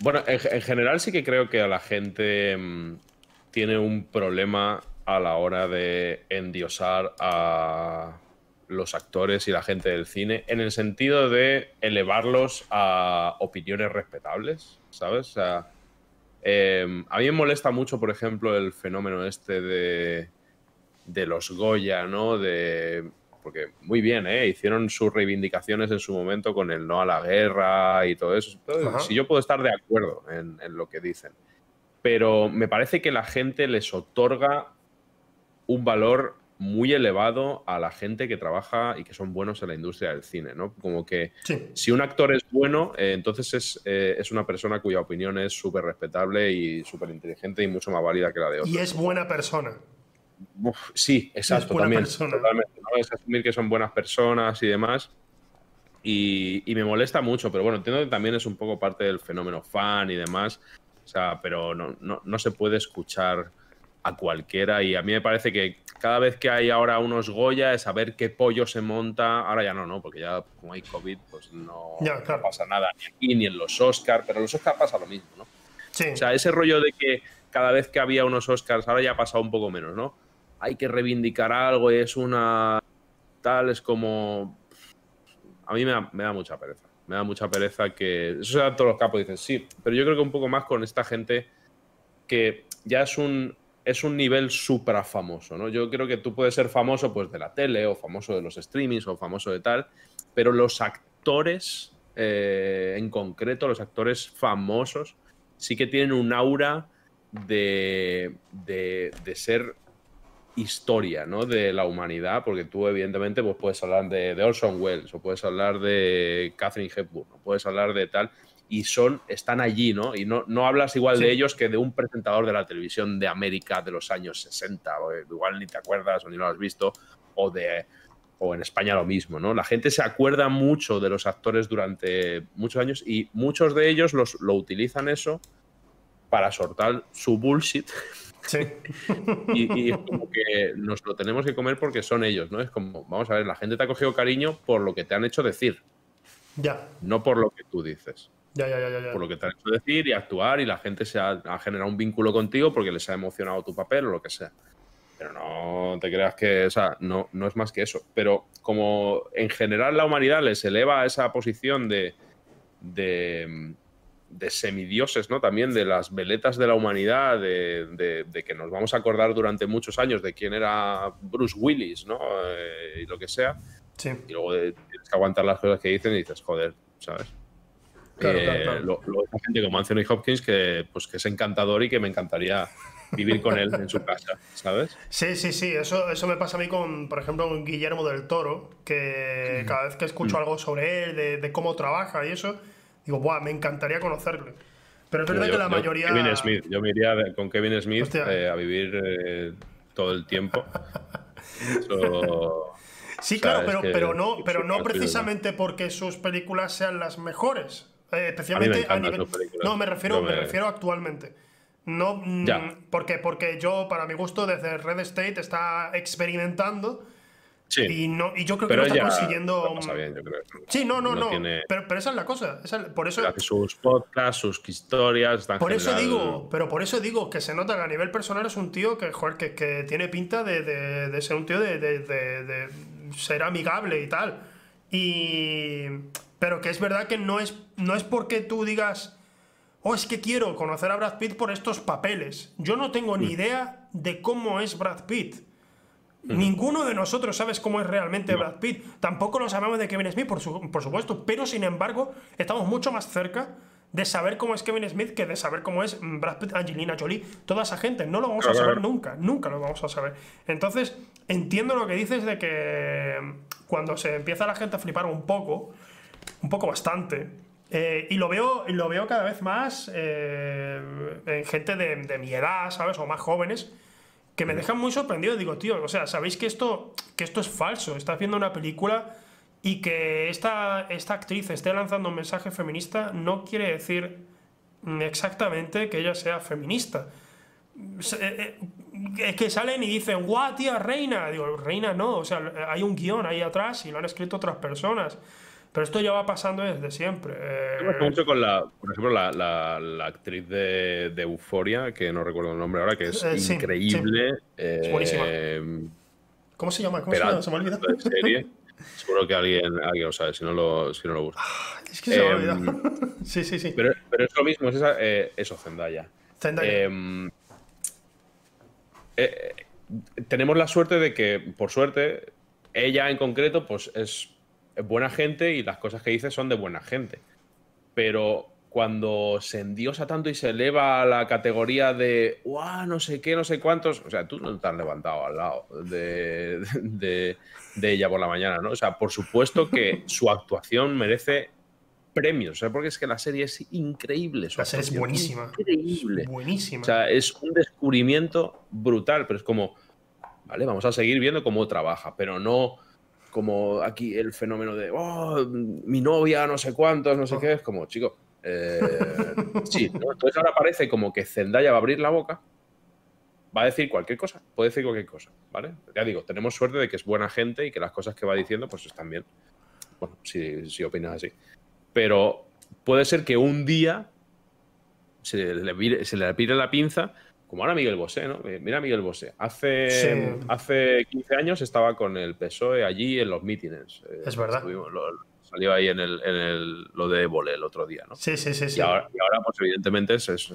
Bueno, en, en general sí que creo que a la gente mm, tiene un problema a la hora de endiosar a los actores y la gente del cine en el sentido de elevarlos a opiniones respetables, ¿sabes? O sea, eh, a mí me molesta mucho, por ejemplo, el fenómeno este de, de los Goya, ¿no? De, porque muy bien, ¿eh? Hicieron sus reivindicaciones en su momento con el no a la guerra y todo eso. Entonces, si yo puedo estar de acuerdo en, en lo que dicen. Pero me parece que la gente les otorga un valor muy elevado a la gente que trabaja y que son buenos en la industria del cine, ¿no? Como que si un actor es bueno, eh, entonces es, eh, es, una persona cuya opinión es súper respetable y súper inteligente y mucho más válida que la de otros. Y es buena persona. Sí, exacto, también. Totalmente, Es asumir que son buenas personas y demás. Y, y, me molesta mucho, pero bueno, entiendo que también es un poco parte del fenómeno fan y demás. O sea, pero no, no, no se puede escuchar a cualquiera y a mí me parece que cada vez que hay ahora unos Goya es saber qué pollo se monta, ahora ya no, no, porque ya como hay COVID pues no, pasa nada ni aquí ni en los Oscars, pero en los Oscars pasa lo mismo, ¿no? O sea, ese rollo de que cada vez que había unos Oscars, ahora ya ha pasado un poco menos, ¿no? Hay que reivindicar algo y es una tal, es como... A mí me da, me da mucha pereza, me da mucha pereza que... Eso se da todos los capos, dicen, sí, pero yo creo que un poco más con esta gente que ya es un, es un nivel supra famoso, ¿no? Yo creo que tú puedes ser famoso pues de la tele o famoso de los streamings o famoso de tal, pero los actores eh, en concreto, los actores famosos, sí que tienen un aura de, de, ser historia, ¿no? De la humanidad, porque tú evidentemente pues, puedes hablar de, de Orson Welles o puedes hablar de Catherine Hepburn o puedes hablar de tal y son, están allí, ¿no? Y no, no hablas igual de ellos que de un presentador de la televisión de América de los años 60, o igual ni te acuerdas o ni lo has visto, o de o en España lo mismo, ¿no? La gente se acuerda mucho de los actores durante muchos años y muchos de ellos los, lo utilizan eso para soltar su bullshit. (laughs) Sí. (laughs) y, y, es como que nos lo tenemos que comer porque son ellos, ¿no? Es como, vamos a ver, la gente te ha cogido cariño por lo que te han hecho decir. Ya. No por lo que tú dices. Ya, ya, ya, Por lo que te han hecho decir y actuar y la gente se ha, generado un vínculo contigo porque les ha emocionado tu papel o lo que sea. Pero no te creas que, o sea, no, no es más que eso. Pero como en general la humanidad les eleva a esa posición de, de, de semidioses, ¿no? También de las veletas de la humanidad, de, de, que nos vamos a acordar durante muchos años de quién era Bruce Willis, ¿no? Eh, y lo que sea. Sí. Y luego tienes que aguantar las cosas que dicen y dices, joder, ¿sabes? Claro, eh, Lo, gente como Anthony Hopkins que, pues, que es encantador y que me encantaría vivir con él en su casa, ¿sabes? Sí, sí, sí. Eso, eso me pasa a mí con, por ejemplo, con Guillermo del Toro, que cada vez que escucho mm. algo sobre él, de, cómo trabaja y eso, digo, Buah, me encantaría conocerle. Pero es verdad que la mayoría. Kevin Smith, yo me iría con Kevin Smith eh, a vivir eh, todo el tiempo. (laughs) Sí, claro, pero, pero no, pero no precisamente porque sus películas sean las mejores. Eh, especialmente a, nivel. No, me refiero, me... refiero actualmente. No, mm, porque, porque yo, para mi gusto, desde Red State está experimentando. Sí. Y, no, y yo creo que no está consiguiendo. bien, yo creo. Sí, no, no, no. Pero, pero, esa es la cosa. por eso... Hace sus podcasts, sus historias. Por eso digo, pero por eso digo que se nota que a nivel personal es un tío que, joder, que, que tiene pinta de, de, de ser un tío de, de, ser amigable y tal. Y. Pero que es verdad que no es, no es porque tú digas, oh, es que quiero conocer a Brad Pitt por estos papeles. Yo no tengo ni mm. idea de cómo es Brad Pitt. Mm. Ninguno de nosotros sabes cómo es realmente Brad Pitt. Tampoco lo sabemos de Kevin Smith, por, por supuesto. Pero sin embargo, estamos mucho más cerca de saber cómo es Kevin Smith que de saber cómo es Brad Pitt, Angelina Jolie, toda esa gente. No lo vamos a saber nunca, nunca lo vamos a saber. Entonces, entiendo lo que dices de que cuando se empieza la gente a flipar un poco, un poco bastante. Eh, y lo veo, lo veo cada vez más eh, en gente de, mi edad, ¿sabes? O más jóvenes, que me dejan muy sorprendido. Digo, tío, o sea, ¿sabéis que esto, que esto es falso? Estás viendo una película y que esta, esta actriz esté lanzando un mensaje feminista no quiere decir exactamente que ella sea feminista. Eh, es que salen y dicen, guau, tía, reina. Digo, reina no, o sea, hay un guion ahí atrás y lo han escrito otras personas. Pero esto ya va pasando desde siempre. Eh... mucho con la, por ejemplo, la, la, actriz de, de, Euforia, que no recuerdo el nombre ahora, que es eh, increíble. es buenísima. Eh, ¿Cómo se llama? ¿Cómo se llama? Se me olvida. Serie. Seguro que alguien, alguien lo sabe, si no lo, si no lo busca. Ah, es que se me ha olvidado. Em, (laughs) sí, sí, sí. Pero, pero, es lo mismo, es esa, eh, eso, Zendaya. Zendaya. Em, tenemos la suerte de que, por suerte, ella en concreto, pues es buena gente y las cosas que dice son de buena gente. Pero cuando se endiosa tanto y se eleva a la categoría de, ¡guau! No sé qué, no sé cuántos. O sea, tú no te has levantado al lado de, de, de ella por la mañana, ¿no? O sea, por supuesto que su actuación merece premios, ¿eh? porque es que la serie es increíble. la serie es buenísima. Increíble. Buenísima. O sea, es un descubrimiento brutal, pero es como, vale, vamos a seguir viendo cómo trabaja, pero no como aquí el fenómeno de, oh, mi novia, no sé cuántos, no sé qué, es como, chico, eh, sí, entonces ahora parece como que Zendaya va a abrir la boca, va a decir cualquier cosa, puede decir cualquier cosa, ¿vale? Ya digo, tenemos suerte de que es buena gente y que las cosas que va diciendo pues están bien. Bueno, si, opinas así. Pero puede ser que un día se le, se le pire la pinza, como ahora Miguel Bosé, ¿no? Eh, mira Miguel Bosé. Hace, hace 15 años estaba con el PSOE allí en los mítines. Eh, es verdad. salió ahí en, el, lo de Évole el otro día, ¿no? Sí, sí, sí. Y, Ahora, pues evidentemente es, es,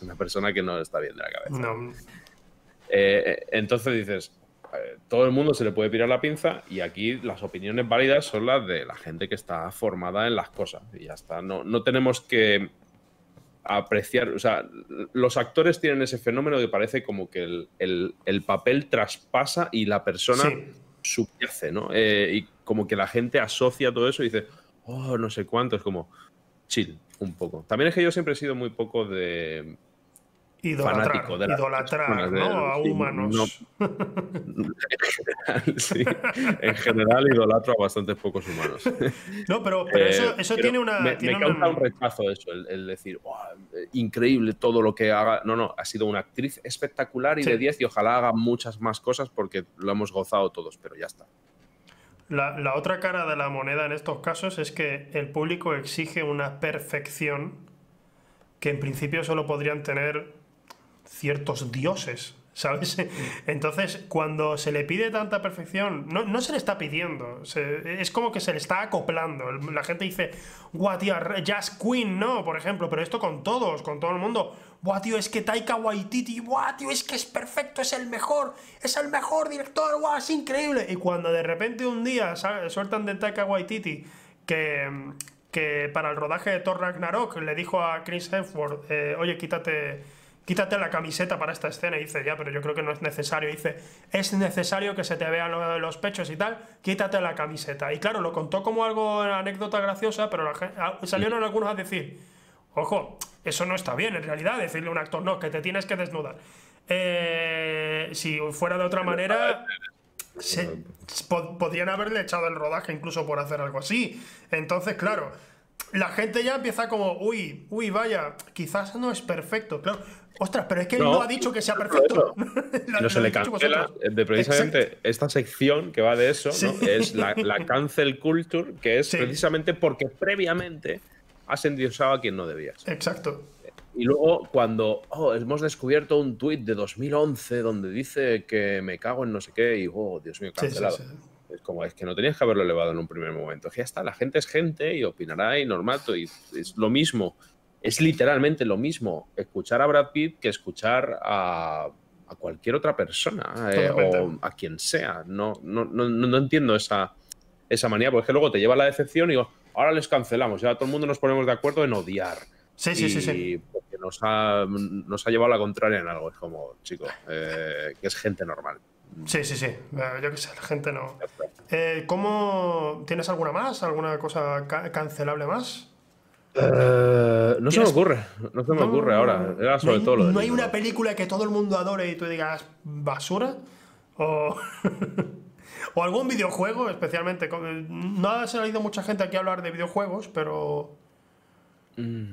una persona que no está bien de la cabeza. No. Eh, entonces dices, todo el mundo se le puede pirar la pinza y aquí las opiniones válidas son las de la gente que está formada en las cosas y ya está. No, no tenemos que apreciar, o sea, los actores tienen ese fenómeno que parece como que el, papel traspasa y la persona subyace, ¿no? Eh, y como que la gente asocia todo eso y dice, oh, no sé cuánto, es como chill un poco. También es que yo siempre he sido muy poco de Idolatrar, idolatrar ¿no? a humanos. (laughs) en, general, idolatro a bastantes pocos humanos. No, pero, eso, eh, tiene una. Me, causa un rechazo eso, el, decir, increíble todo lo que haga. No, no, ha sido una actriz espectacular y de 10 y ojalá haga muchas más cosas porque lo hemos gozado todos, pero ya está. La, la otra cara de la moneda en estos casos es que el público exige una perfección que en principio solo podrían tener ciertos dioses, ¿sabes? Entonces, cuando se le pide tanta perfección, no, no se le está pidiendo, es como que se le está acoplando. La gente dice, guau, tío, Jazz Queen, no, por ejemplo, pero esto con todos, con todo el mundo. Buah, tío, es que Taika Waititi, buah, tío, es que es perfecto, es el mejor, es el mejor director, buah, es increíble. Y cuando de repente un día sueltan de Taika Waititi que, que para el rodaje de Thor Ragnarok le dijo a Chris Hemsworth, eh, oye, quítate quítate la camiseta para esta escena. Y dice, ya, pero yo creo que no es necesario. dice, es necesario que se te vean los pechos y tal, quítate la camiseta. Y claro, lo contó como algo, anécdota graciosa, pero la ah, salieron algunos a decir, ojo, eso no está bien en realidad, decirle a un actor, no, que te tienes que desnudar. Eh, si fuera de otra manera, podrían haberle echado el rodaje incluso por hacer algo así. Entonces, claro, la gente ya empieza como, uy, uy, vaya, quizás no es perfecto. Claro, Ostras, pero es que él no, ha dicho que sea perfecto. (laughs) no se le cancela. Eh, de precisamente esta sección que va de eso ¿no? es la, cancel culture, que es precisamente porque previamente has endiosado a quien no debías. Exacto. Y luego, cuando oh, hemos descubierto un tuit de 2011 donde dice que me cago en no sé qué y, oh, Dios mío, cancelado. es como, es que no tenías que haberlo elevado en un primer momento. Ya está, la gente es gente y opinará y normal. Y es lo mismo es literalmente lo mismo escuchar a Brad Pitt que escuchar a, cualquier otra persona eh, o a quien sea. No, no, no, entiendo esa, esa manía, porque es que luego te lleva a la decepción y digo, ahora les cancelamos, ya todo el mundo nos ponemos de acuerdo en odiar. Sí, sí, sí, sí. Porque nos ha, nos ha llevado a la contraria en algo. Es como, chico, eh, que es gente normal. Sí, sí, sí. Eh, yo qué sé, la gente no. ¿Cómo. ¿Tienes alguna más? ¿Alguna cosa cancelable más? Eh, no se me ocurre, no se me ocurre ahora. Era sobre no todo ¿No hay una película que todo el mundo adore y tú digas basura? O, (laughs) o algún videojuego, especialmente. No ha salido mucha gente aquí a hablar de videojuegos, pero. Mm.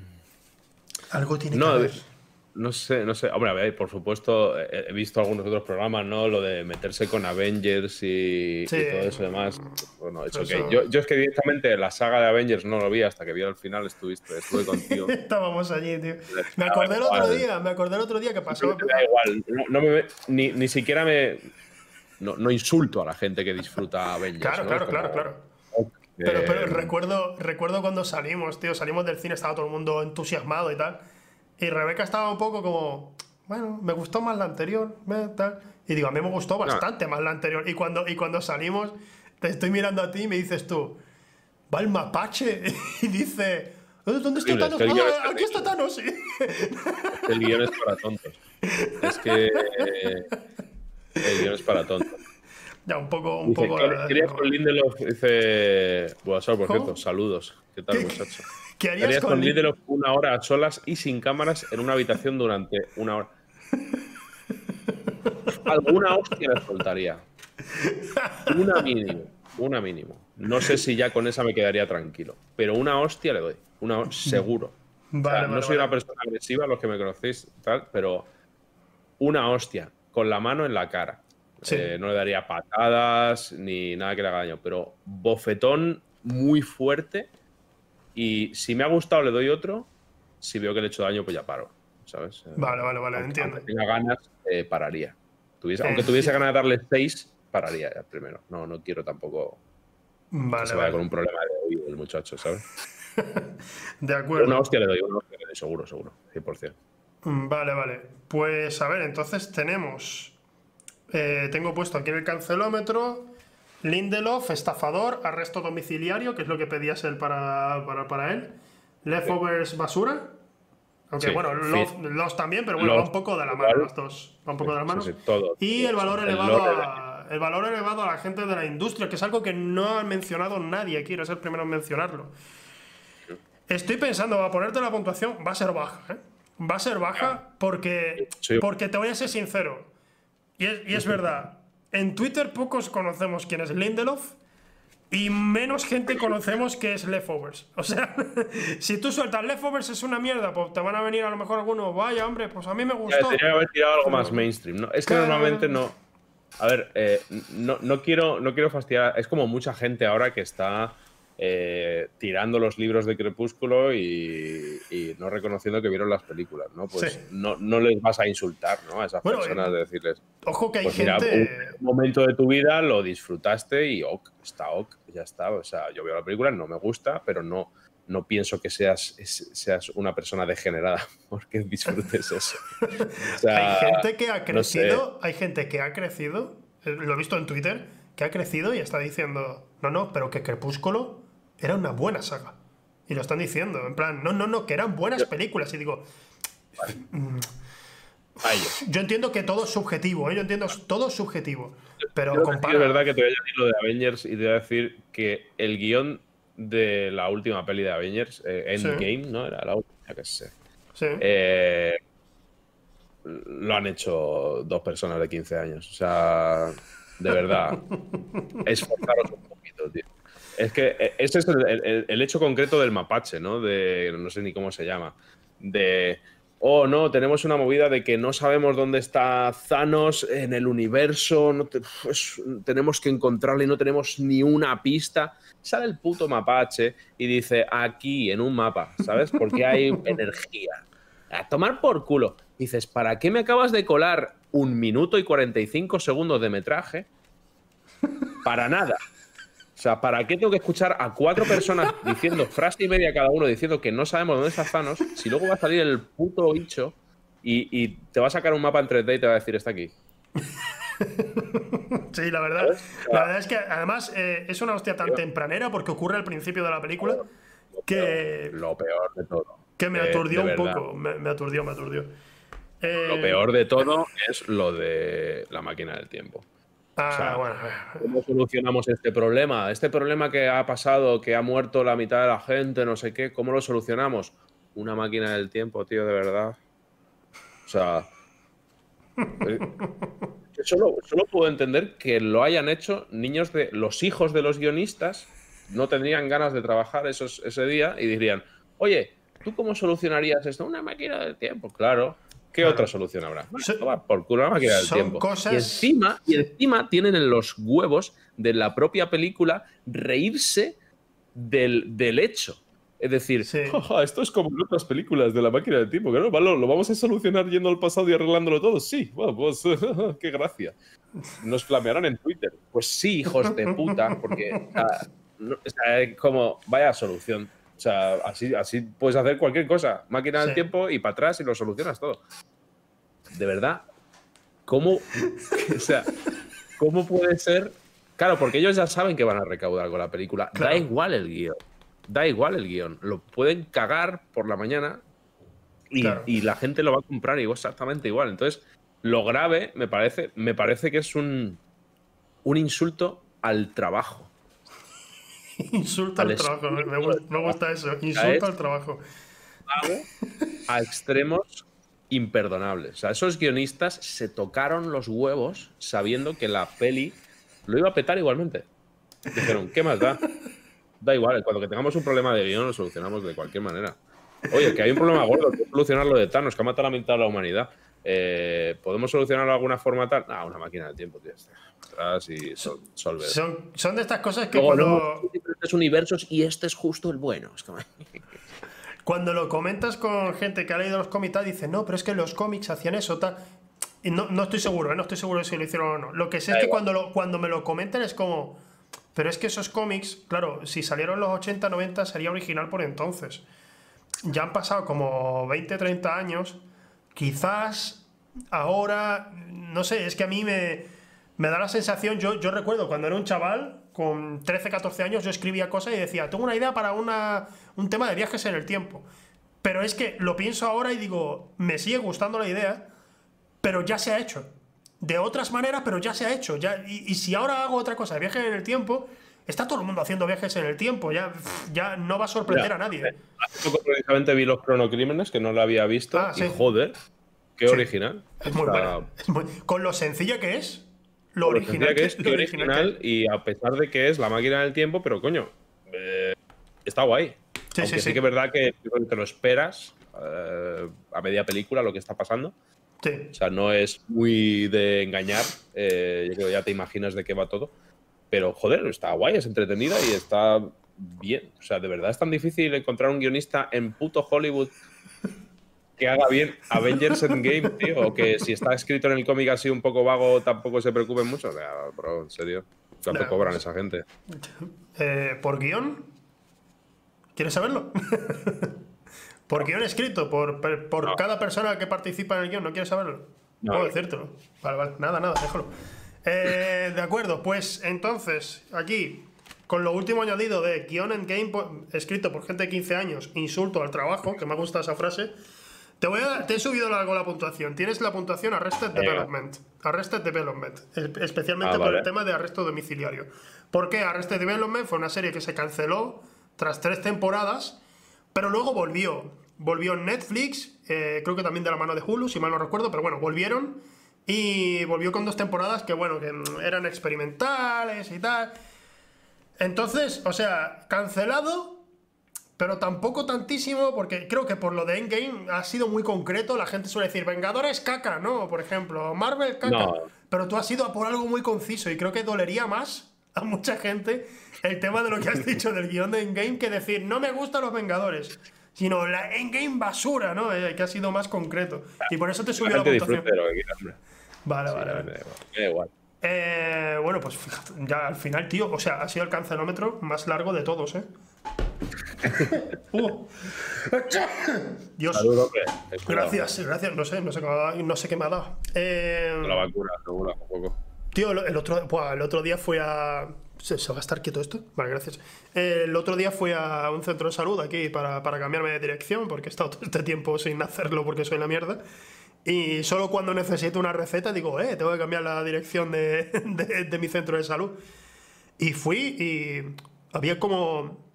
Algo tiene que haber. No sé, no sé. Hombre, a ver, por supuesto, he visto algunos otros programas, ¿no? Lo de meterse con Avengers y, todo eso demás. Bueno, es okay. yo, yo, es que directamente la saga de Avengers no lo vi hasta que vi al final, estuviste, estuve contigo. (laughs) Estábamos allí, tío. Me acordé el otro día, me acordé el otro día que pasó. Me da igual, no, me, ni, ni, siquiera me. No, no, insulto a la gente que disfruta Avengers. Claro, claro, claro, claro. Pero, pero recuerdo, recuerdo cuando salimos, tío, salimos del cine, estaba todo el mundo entusiasmado y tal. Y Rebeca estaba un poco como, bueno, me gustó más la anterior, tal. Y digo, a mí me gustó bastante más la anterior. Y cuando, y cuando salimos, te estoy mirando a ti y me dices tú, va el mapache. (laughs) Y dice, ¿Dónde está Thanos? Ah, aquí está Thanos, sí. El guion es para tontos. Es que el guion es para tontos. Ya, un poco. Un poco ¿Qué con Lindelof? Dice. Buenas por cierto, saludos. ¿Qué tal, muchacho? ¿Qué harías, con, Lindelof una hora a solas y sin cámaras en una habitación durante una hora? Alguna hostia le soltaría. Una mínimo. Una mínimo. No sé si ya con esa me quedaría tranquilo. Pero una hostia le doy. Una seguro. no soy una persona agresiva, los que me conocéis, tal, pero una hostia con la mano en la cara. Eh, no le daría patadas ni nada que le haga daño, pero bofetón muy fuerte. Y si me ha gustado, le doy otro. Si veo que le he hecho daño, pues ya paro. ¿Sabes? Vale, vale, vale, entiendo. Si tenga ganas, eh, pararía. aunque tuviese ganas de darle seis, pararía ya primero. No, no quiero tampoco vale, que se vaya con un problema de oído el muchacho, ¿sabes? (laughs) de acuerdo. Una hostia le doy, una hostia le doy, seguro, seguro, 100%. Mm, vale, vale. Pues a ver, entonces tenemos. Eh, tengo puesto aquí en el cancelómetro. Lindelof, estafador, arresto domiciliario, que es lo que pedías él para, para, él. Leftovers, basura. Aunque bueno, los, también, pero bueno, va un poco de la mano los dos. Va un poco de la mano. y el valor elevado a, el valor elevado a la gente de la industria, que es algo que no ha mencionado nadie. Quiero ser el primero en mencionarlo. Estoy pensando, a ponerte la puntuación, va a ser baja, ¿eh? Va a ser baja porque, porque te voy a ser sincero. Y es, y es verdad. En Twitter pocos conocemos quién es Lindelof y menos gente conocemos que es Leftovers. O sea, (laughs) si tú sueltas Leftovers es una mierda, pues te van a venir a lo mejor algunos, vaya hombre, pues a mí me gustó. Ya, tenía que haber tirado algo más mainstream. ¿no? Es que normalmente no. A ver, eh, no, no, quiero, no quiero fastidiar. Es como mucha gente ahora que está eh, tirando los libros de Crepúsculo y, no reconociendo que vieron las películas, ¿no? Pues no, no, les vas a insultar, ¿no? A esas personas de decirles. Ojo que hay pues gente. un momento de tu vida lo disfrutaste y ok, está ok, ya está. O sea, yo veo la película, no me gusta, pero no, no pienso que seas, seas una persona degenerada (laughs) porque disfrutes eso. hay gente que ha crecido, hay gente que ha crecido, eh, lo he visto en Twitter, que ha crecido y está diciendo, no, no, pero que Crepúsculo era una buena saga. Y lo están diciendo, en plan, no, no, no, que eran buenas películas. Y digo. Mm, yo entiendo que todo es subjetivo, ¿eh? yo entiendo todo es subjetivo. Pero Es verdad que te voy a decir lo de Avengers y te voy a decir que el guion de la última peli de Avengers, eh, Endgame, ¿no? Era la última que sé. Sí. Eh, lo han hecho dos personas de 15 años. O sea, de verdad, (laughs) esforzaros un poquito, tío. Es que eh, ese es el, hecho concreto del mapache, ¿no? De, no sé ni cómo se llama. De, oh, no, tenemos una movida de que no sabemos dónde está Thanos en el universo, no pues, tenemos que encontrarle y no tenemos ni una pista. Sale el puto mapache y dice, aquí, en un mapa, ¿sabes? Porque hay (laughs) energía. A tomar por culo. Dices, ¿para qué me acabas de colar un minuto y 45 segundos de metraje? Para nada. O sea, ¿para qué tengo que escuchar a cuatro personas diciendo frase y media cada uno diciendo que no sabemos dónde está Thanos si luego va a salir el puto bicho y, te va a sacar un mapa en 3D y te va a decir está aquí? (laughs) sí, la verdad. La verdad es que además eh, es una hostia tan tempranera porque ocurre al principio de la película que. Lo peor de todo. Que me aturdió un poco. Me, aturdió, me aturdió. lo eh, peor de todo es lo de la máquina del tiempo. Ah, ¿Cómo solucionamos este problema? Este problema que ha pasado, que ha muerto la mitad de la gente, no sé qué, ¿cómo lo solucionamos? Una máquina del tiempo, tío, de verdad. O sea. Eh, solo, solo puedo entender que lo hayan hecho niños de. Los hijos de los guionistas no tendrían ganas de trabajar esos, ese día y dirían: Oye, ¿tú cómo solucionarías esto? Una máquina del tiempo, claro. ¿Qué otra solución habrá? por culo, una máquina del tiempo. Y, encima, y encima tienen en los huevos de la propia película reírse del, del hecho. Es decir, esto es como en otras películas de la máquina del tiempo. ¿no? ¿Lo, vamos a solucionar yendo al pasado y arreglándolo todo? Sí, bueno, pues (laughs) qué gracia. Nos flamearán en Twitter. Pues sí, hijos de puta, porque como, vaya solución. O sea, así, así puedes hacer cualquier cosa. Máquina del tiempo y para atrás y lo solucionas todo. De verdad, ¿cómo, (laughs) o sea, ¿cómo puede ser? Claro, porque ellos ya saben que van a recaudar con la película. Da igual el guion. da igual el guion. Lo pueden cagar por la mañana y, la gente lo va a comprar y exactamente igual. Entonces, lo grave me parece, me parece que es un, un insulto al trabajo. Insulto al, trabajo, me, gusta eso. Insulto al trabajo. A extremos imperdonables. O sea, esos guionistas se tocaron los huevos sabiendo que la peli lo iba a petar igualmente. Dijeron, ¿qué más da? Da igual, cuando que tengamos un problema de guion lo solucionamos de cualquier manera. Oye, que hay un problema gordo, hay que solucionarlo de Thanos, que ha matado la mitad de la humanidad. Eh, ¿Podemos solucionarlo de alguna forma tal? Ah, una máquina del tiempo, tío. y Son, son, de estas cosas que cuando... diferentes universos y este es justo el bueno. (laughs) Cuando lo comentas con gente que ha leído los cómics, dice, no, pero es que los cómics hacían eso, tal. Y no, no estoy seguro, ¿eh? no estoy seguro de si lo hicieron o no. Lo que sé es que cuando, lo, cuando me lo comentan es como... Pero es que esos cómics, claro, si salieron los 80, 90 sería original por entonces ya han pasado como 20, 30 años, quizás ahora, no sé, es que a mí me, me da la sensación, yo, yo recuerdo cuando era un chaval, con 13, 14 años, yo escribía cosas y decía, tengo una idea para una, un tema de viajes en el tiempo. Pero es que lo pienso ahora y digo, me sigue gustando la idea, pero ya se ha hecho. De otras maneras, pero ya se ha hecho. Ya, y, y si ahora hago otra cosa de viajes en el tiempo, Está todo el mundo haciendo viajes en el tiempo, ya, ya no va a sorprender a nadie. Hace poco precisamente vi los cronocrímenes, que no lo había visto, ah, y joder, qué original. Es muy. Con lo sencilla que es, lo original que es, original, y a pesar de que es la máquina del tiempo, pero coño, eh, está guay. Sí, Aunque sí, sí, que es verdad que te lo esperas eh, a media película lo que está pasando. O sea, no es muy de engañar, eh, yo creo que ya te imaginas de qué va todo. Pero, joder, está guay, es entretenida y está bien. O sea, de verdad es tan difícil encontrar un guionista en puto Hollywood que haga bien Avengers Endgame, tío. O que si está escrito en el cómic así un poco vago, tampoco se preocupen mucho. Bro, en serio. ¿Cuánto cobran esa gente? (laughs) Eh, ¿Por guion? ¿Quieres saberlo? (laughs) ¿Por guion escrito? ¿Por, por cada persona que participa en el guion? ¿No quieres saberlo? No. Puedo decírtelo. Vale, vale. Nada, nada, déjalo. Eh, de acuerdo, pues entonces, aquí, con lo último añadido de guion en game escrito por gente de 15 años, insulto al trabajo, que me gusta esa frase, te, voy a, te he subido algo la puntuación. Tienes la puntuación Arrested Development. Arrested Development. Especialmente ah, por el tema de arresto domiciliario. ¿Por qué Arrested Development fue una serie que se canceló tras tres temporadas, pero luego volvió. Volvió en Netflix, eh, creo que también de la mano de Hulu, si mal no recuerdo, pero bueno, volvieron y volvió con dos temporadas que, bueno, que eran experimentales y tal. Entonces, o sea, cancelado, pero tampoco tantísimo, porque creo que por lo de Endgame ha sido muy concreto. La gente suele decir, Vengadores caca, ¿no? Por ejemplo, Marvel caca. Pero tú has ido por algo muy conciso y creo que dolería más a mucha gente el tema de lo que has (laughs) dicho del guion de Endgame que decir, no me gustan los Vengadores sino la Endgame basura, ¿no? Eh, que ha sido más concreto. Y por eso te subió la, puntuación. Vale, vale. igual. Eh, bueno, pues fíjate, ya al final, tío, o sea, ha sido el cancelómetro más largo de todos, ¿eh? (laughs) uh. Dios. gracias, gracias. No sé, no sé, qué me ha dado, no sé qué me ha dado. Eh, la vacuna, seguro, un poco. Tío, el otro, el otro día fui a. ¿Se, va a estar quieto esto? Vale, gracias. el otro día fui a un centro de salud aquí para, para cambiarme de dirección, porque he estado (laughs) todo este tiempo sin hacerlo porque soy la mierda. Y solo cuando necesito una receta digo, eh, tengo que cambiar la dirección de, (laughs) mi centro de salud. Y fui y había como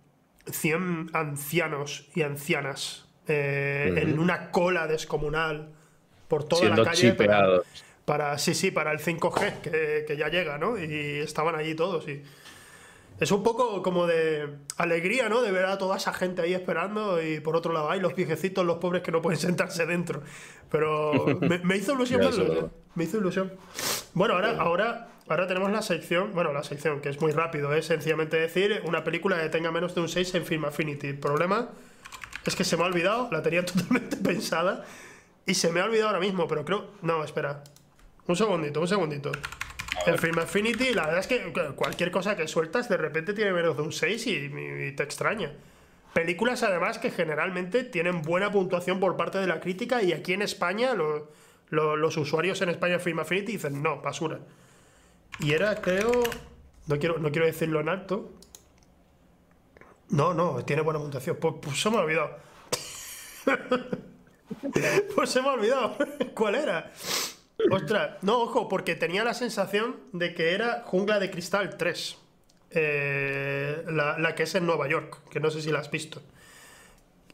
100 ancianos y ancianas eh, en una cola descomunal por toda la calle. Para, sí, sí, para el 5G que, que, ya llega, ¿no? Y estaban allí todos y es un poco como de alegría, ¿no? De ver a toda esa gente ahí esperando y por otro lado hay los viejecitos, los pobres que no pueden sentarse dentro. Pero (laughs) me, hizo ilusión verlo, Me hizo ilusión. Bueno, ahora, ahora, ahora tenemos la sección, bueno, la sección que es muy rápido, es sencillamente decir una película que tenga menos de un 6 en Film Affinity. El problema es que se me ha olvidado, la tenía (laughs) totalmente pensada y se me ha olvidado ahora mismo, pero creo... No, espera. Un segundito, un segundito. En Film Affinity, la verdad es que cualquier cosa que sueltas de repente tiene menos de un 6 y, te extraña. Películas además que generalmente tienen buena puntuación por parte de la crítica y aquí en España los usuarios en España Film Affinity dicen no, basura. Y era, creo, no quiero, no quiero decirlo en alto, No, no, tiene buena puntuación. Pues, pues se me ha olvidado. (laughs) pues se me ha olvidado. (laughs) ¿Cuál era? Ostras, no, ojo, porque tenía la sensación de que era Jungla de Cristal 3. Eh, la, la que es en Nueva York, que no sé si la has visto.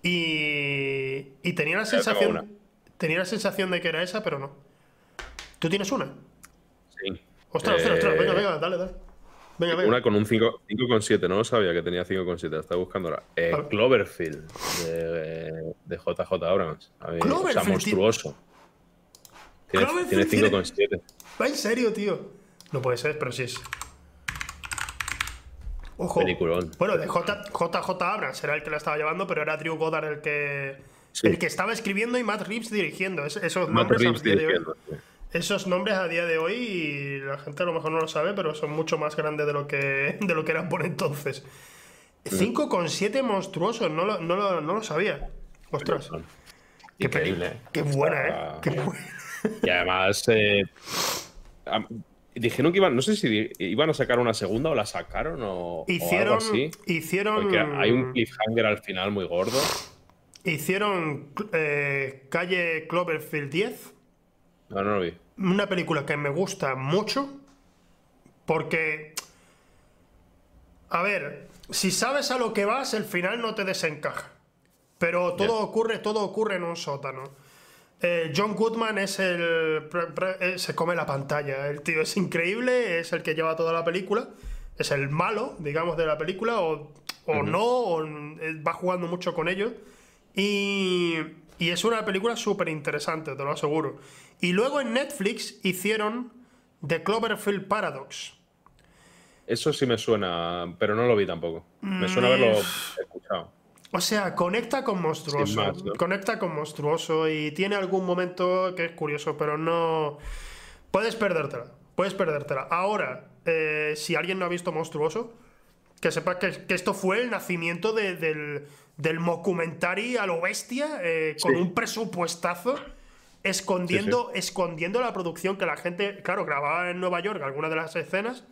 Y, y tenía la sensación. Tenía la sensación de que era esa, pero no. ¿Tú tienes una? Sí. Ostras, ostras, ostras. Venga, venga, dale, dale. Venga, venga. Una con un 5 5,7, no lo sabía que tenía 5,7, la estaba buscando ahora. Eh. Cloverfield, de, de JJ Abrams. A mí, o sea, Cloverfield, monstruoso. Tiene, Cloverfield tiene tiene- 5,7. Va en serio, tío. No puede ser, pero sí es. Ojo. Peliculón. Bueno, de J, JJ Abrams era el que la estaba llevando, pero era Drew Goddard el que. Sí. El que estaba escribiendo y Matt Reeves dirigiendo. Es- esos, Matt nombres Reeves día de hoy, dirigiendo, sí. Esos nombres a día de hoy, y la gente a lo mejor no lo sabe, pero son mucho más grandes de lo que, (laughs) de lo que eran por entonces. Mm. 5,7 monstruosos, no lo, no, lo, no lo sabía. Ostras. Qué, Increíble. qué buena, ¿eh? Qué buena. Y además, eh, dijeron que iban, no sé si iban a sacar una segunda o la sacaron o, o algo Hicieron. así. Hicieron. Porque hay un cliffhanger al final muy gordo. Hicieron eh, Calle Cloverfield 10, No, no lo vi. una película que me gusta mucho porque, a ver, si sabes a lo que vas, el final no te desencaja. Pero todo ocurre, todo ocurre en un sótano. Eh, John Goodman es el. pre- pre- eh, se come la pantalla. El tío es increíble, es el que lleva toda la película. Es el malo, digamos, de la película, o, o no, o eh, va jugando mucho con ellos. Y, y es una película súper interesante, te lo aseguro. Y luego en Netflix hicieron The Cloverfield Paradox. Eso sí me suena, pero no lo vi tampoco. Me suena Mm. haberlo escuchado. O sea, conecta con monstruoso. Sin más, ¿no? Conecta con monstruoso y tiene algún momento que es curioso, pero no. Puedes perdértela. Puedes perdértela. Ahora, eh, si alguien no ha visto monstruoso, que sepa que, que esto fue el nacimiento de- del, del mockumentary a lo bestia, eh, con Sí. un presupuestazo. Escondiendo, escondiendo la producción que la gente, claro, grababa en Nueva York algunas de las escenas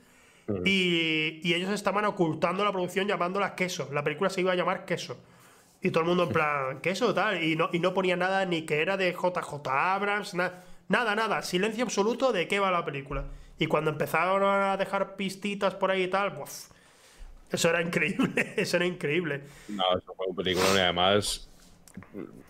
y, y ellos estaban ocultando la producción llamándola queso. La película se iba a llamar queso. Y todo el mundo en plan, queso tal. Y no, y no ponía nada ni que era de JJ Abrams, na- nada, nada. Silencio absoluto de qué va la película. Y cuando empezaron a dejar pistitas por ahí y tal, pues. Eso era increíble, (laughs) eso era increíble. No, eso fue un película y además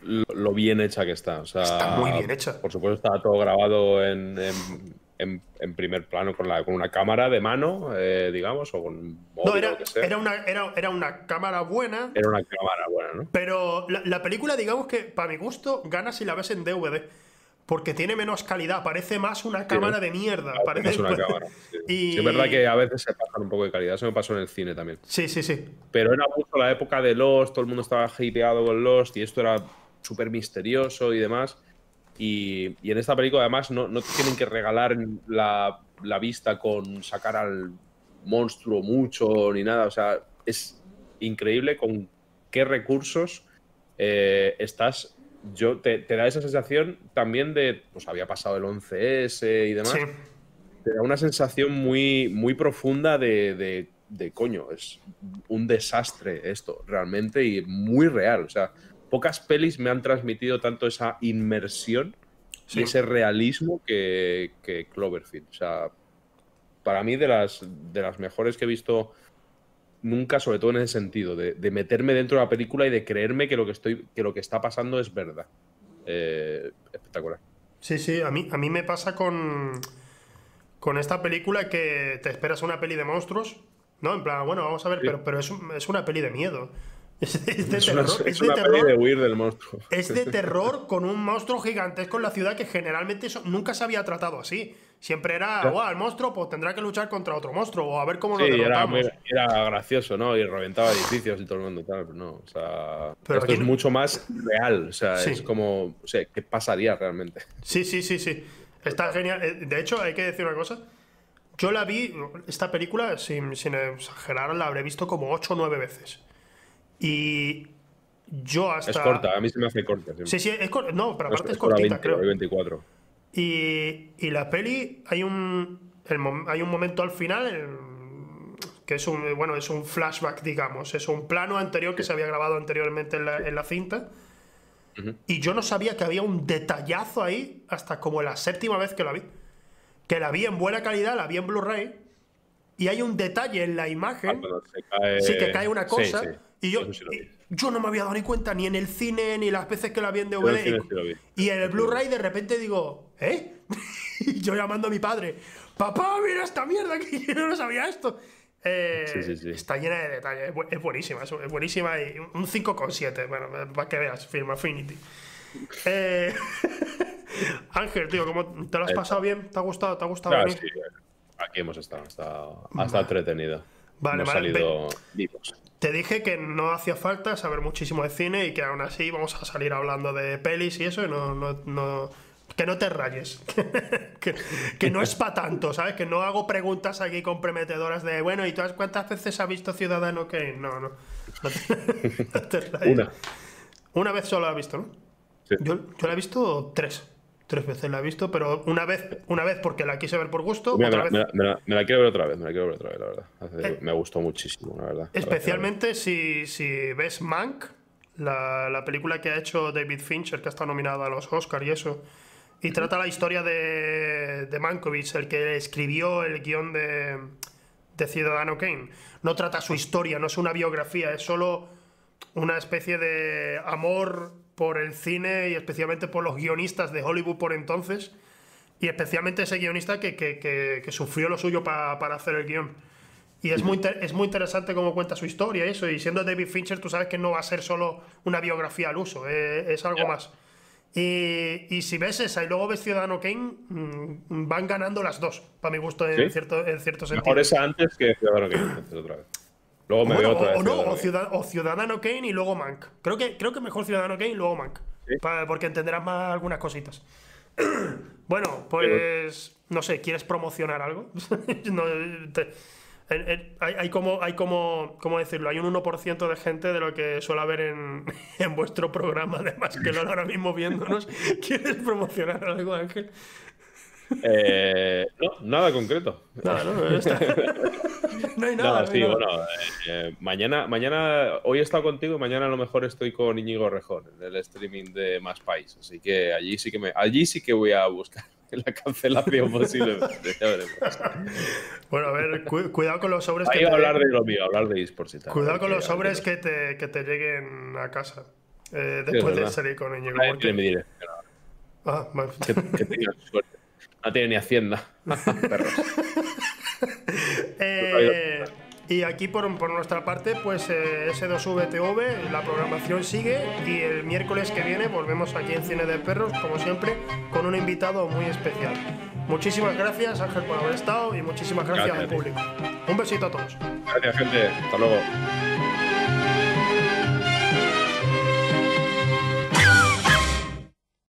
lo, lo bien hecha que está. O sea, Está muy bien hecha. Por supuesto, estaba todo grabado en, en- en- en primer plano con, la, con una cámara de mano, eh, digamos, o con móvil No, o era, lo que sea. era, una, era, era una cámara buena, Era una cámara buena, ¿no? pero la, la película, digamos que, para mi gusto, gana si la ves en DVD. Porque tiene menos calidad, parece más una cámara de mierda. Parece Es una (laughs) cámara. Sí. Y- Sí, es verdad que a veces se pasan un poco de calidad. Eso me pasó en el cine también. Sí, sí, sí. Pero era mucho la época de Lost, todo el mundo estaba hipeado con Lost y esto era súper misterioso y demás. Y, y en esta película, además, no, no te tienen que regalar la, la vista con sacar al monstruo mucho ni nada. O sea, es increíble con qué recursos eh, estás. Yo te, te da esa sensación también de, pues había pasado el 11S y demás Sí. te da una sensación muy, muy profunda de, de, de, coño, es un desastre esto, realmente, y muy real. O sea, pocas pelis me han transmitido tanto esa inmersión Sí. y ese realismo que, que Cloverfield. O sea, para mí de las, de las mejores que he visto nunca, sobre todo en ese sentido, de, de meterme dentro de la película y de creerme que lo que, estoy, que lo que está pasando es verdad. Eh, espectacular. Sí, sí, a mí, a mí me pasa con, con esta película que te esperas una peli de monstruos, ¿no? En plan, bueno, vamos a ver, Sí. pero, pero es, es una peli de miedo. (laughs) Es de, es de Es una, terror. es es de una peli terror. de huir del monstruo. Es de (laughs) terror con un monstruo gigantesco en la ciudad que generalmente eso nunca se había tratado así. Siempre era, Claro. "Buah, el monstruo pues tendrá que luchar contra otro monstruo o a ver cómo Sí, lo era, derrotamos. muy- era gracioso, ¿no? Y reventaba edificios y todo el mundo tal, pero no. O sea, Pero esto aquí es mucho más real. O sea, Sí. es como, o sea, ¿qué pasaría realmente? Sí, sí, sí, sí. Está genial. Eh, De hecho, hay que decir una cosa. Yo la vi, esta película, sin, sin exagerar, la habré visto como 8 o 9 veces. Y yo hasta... Es corta, a mí se me hace corta. siempre. Sí, sí, es cor- No, pero No aparte es es cortita, 20, creo. hoy 24. Y, y la peli, hay un, el hay un momento al final, el- que es un, bueno, es un flashback, digamos. Es un plano anterior que se había grabado anteriormente en la, en la cinta. Y yo no sabía que había un detallazo ahí hasta como la séptima vez que la vi. Que la vi en buena calidad, la vi en Blu-ray. Y hay un detalle en la imagen. Ah, Sí, que cae una cosa. y yo, yo no me había dado ni cuenta ni en el cine ni las veces que la vi en DVD. y, y, en el Blu-ray de repente digo, ¿eh? y (laughs) yo llamando a mi padre, papá, mira esta mierda que (laughs) yo no sabía esto. Eh, está llena de detalles, es buenísima, es buenísima y un 5,7, bueno, para que veas, Film Affinity. Eh, (laughs) Ángel, tío, ¿cómo te lo has pasado bien? ¿Te ha gustado? ¿Te ha gustado? Claro, sí, aquí hemos estado, ha estado entretenido. Vale, hemos vale, salido vivos. Te dije que no hacía falta saber muchísimo de cine y que aún así vamos a salir hablando de pelis y eso y no, no, no que no te rayes. (laughs) que, que, no es para tanto, ¿sabes? Que no hago preguntas aquí comprometedoras de, bueno, ¿y tú cuántas veces has visto Ciudadano Kane? No, no. (laughs) No te, no te rayes. Una. Una vez solo la he visto, ¿no? Sí. Yo, yo la he visto tres. Tres veces la he visto, pero una vez, una vez porque la quise ver por gusto. Mira, otra me, vez... me, la, me, la, quiero ver otra vez, me la quiero ver otra vez, la verdad. Hace, eh, me gustó muchísimo, la verdad. Especialmente si, si ves Mank, la, la, película que ha hecho David Fincher, que ha estado nominada a los Oscars y eso. Y trata la historia de, de Mankiewicz, el que escribió el guion de, de Ciudadano Kane. No trata su historia, no es una biografía, es solo una especie de amor por el cine y especialmente por los guionistas de Hollywood por entonces. Y especialmente ese guionista que, que, que, que sufrió lo suyo pa, para hacer el guion. Y es muy, es muy interesante cómo cuenta su historia eso. Y siendo David Fincher, tú sabes que no va a ser solo una biografía al uso, es, es algo más. Y, y, si ves esa y luego ves Ciudadano Kane, mmm, van ganando las dos, para mi gusto, en, ¿Sí? cierto, en cierto sentido. Mejor esa antes que Ciudadano Kane, otra vez. Luego me bueno, veo otra o, vez. o no, o, Ciudad, o, Ciudadano Kane y luego Mank. Creo que, creo que mejor Ciudadano Kane y luego Mank. ¿Sí? Para, porque entenderás más algunas cositas. (clears throat) bueno, pues. No sé, ¿quieres promocionar algo? (laughs) no, te, en, en, hay, hay, como, hay como, ¿cómo decirlo? Hay un 1% de gente de lo que suele haber en, (laughs) en vuestro programa, además que lo ahora mismo viéndonos. (laughs) ¿Quieres promocionar algo, Ángel? Eh, no, nada concreto. Nada, no, está... (laughs) no hay nada. No, sí, nada. bueno, eh, mañana, mañana, hoy he estado contigo y mañana a lo mejor estoy con Íñigo Rejón en el streaming de Más País. Así que allí sí que me, allí sí que voy a buscar la cancelación (laughs) posible. bueno, a ver, cu cuidado con los sobres. Ahí que a hablar de lo mío, hablar de esports y tal. Cuidado con los sobres que te, que te lleguen a casa eh, después sí, de salir con Íñigo. Porque... Me diré, ah, vale. que, que tengas suerte. No tiene ni hacienda. (laughs) (laughs) Perros. eh, y aquí por, por, nuestra parte, pues eh, S2VTV, la programación sigue y el miércoles que viene volvemos aquí en Cine de Perros, como siempre, con un invitado muy especial. Muchísimas gracias Ángel por haber estado y muchísimas gracias, gracias al público. Un besito a todos. Gracias gente, hasta luego.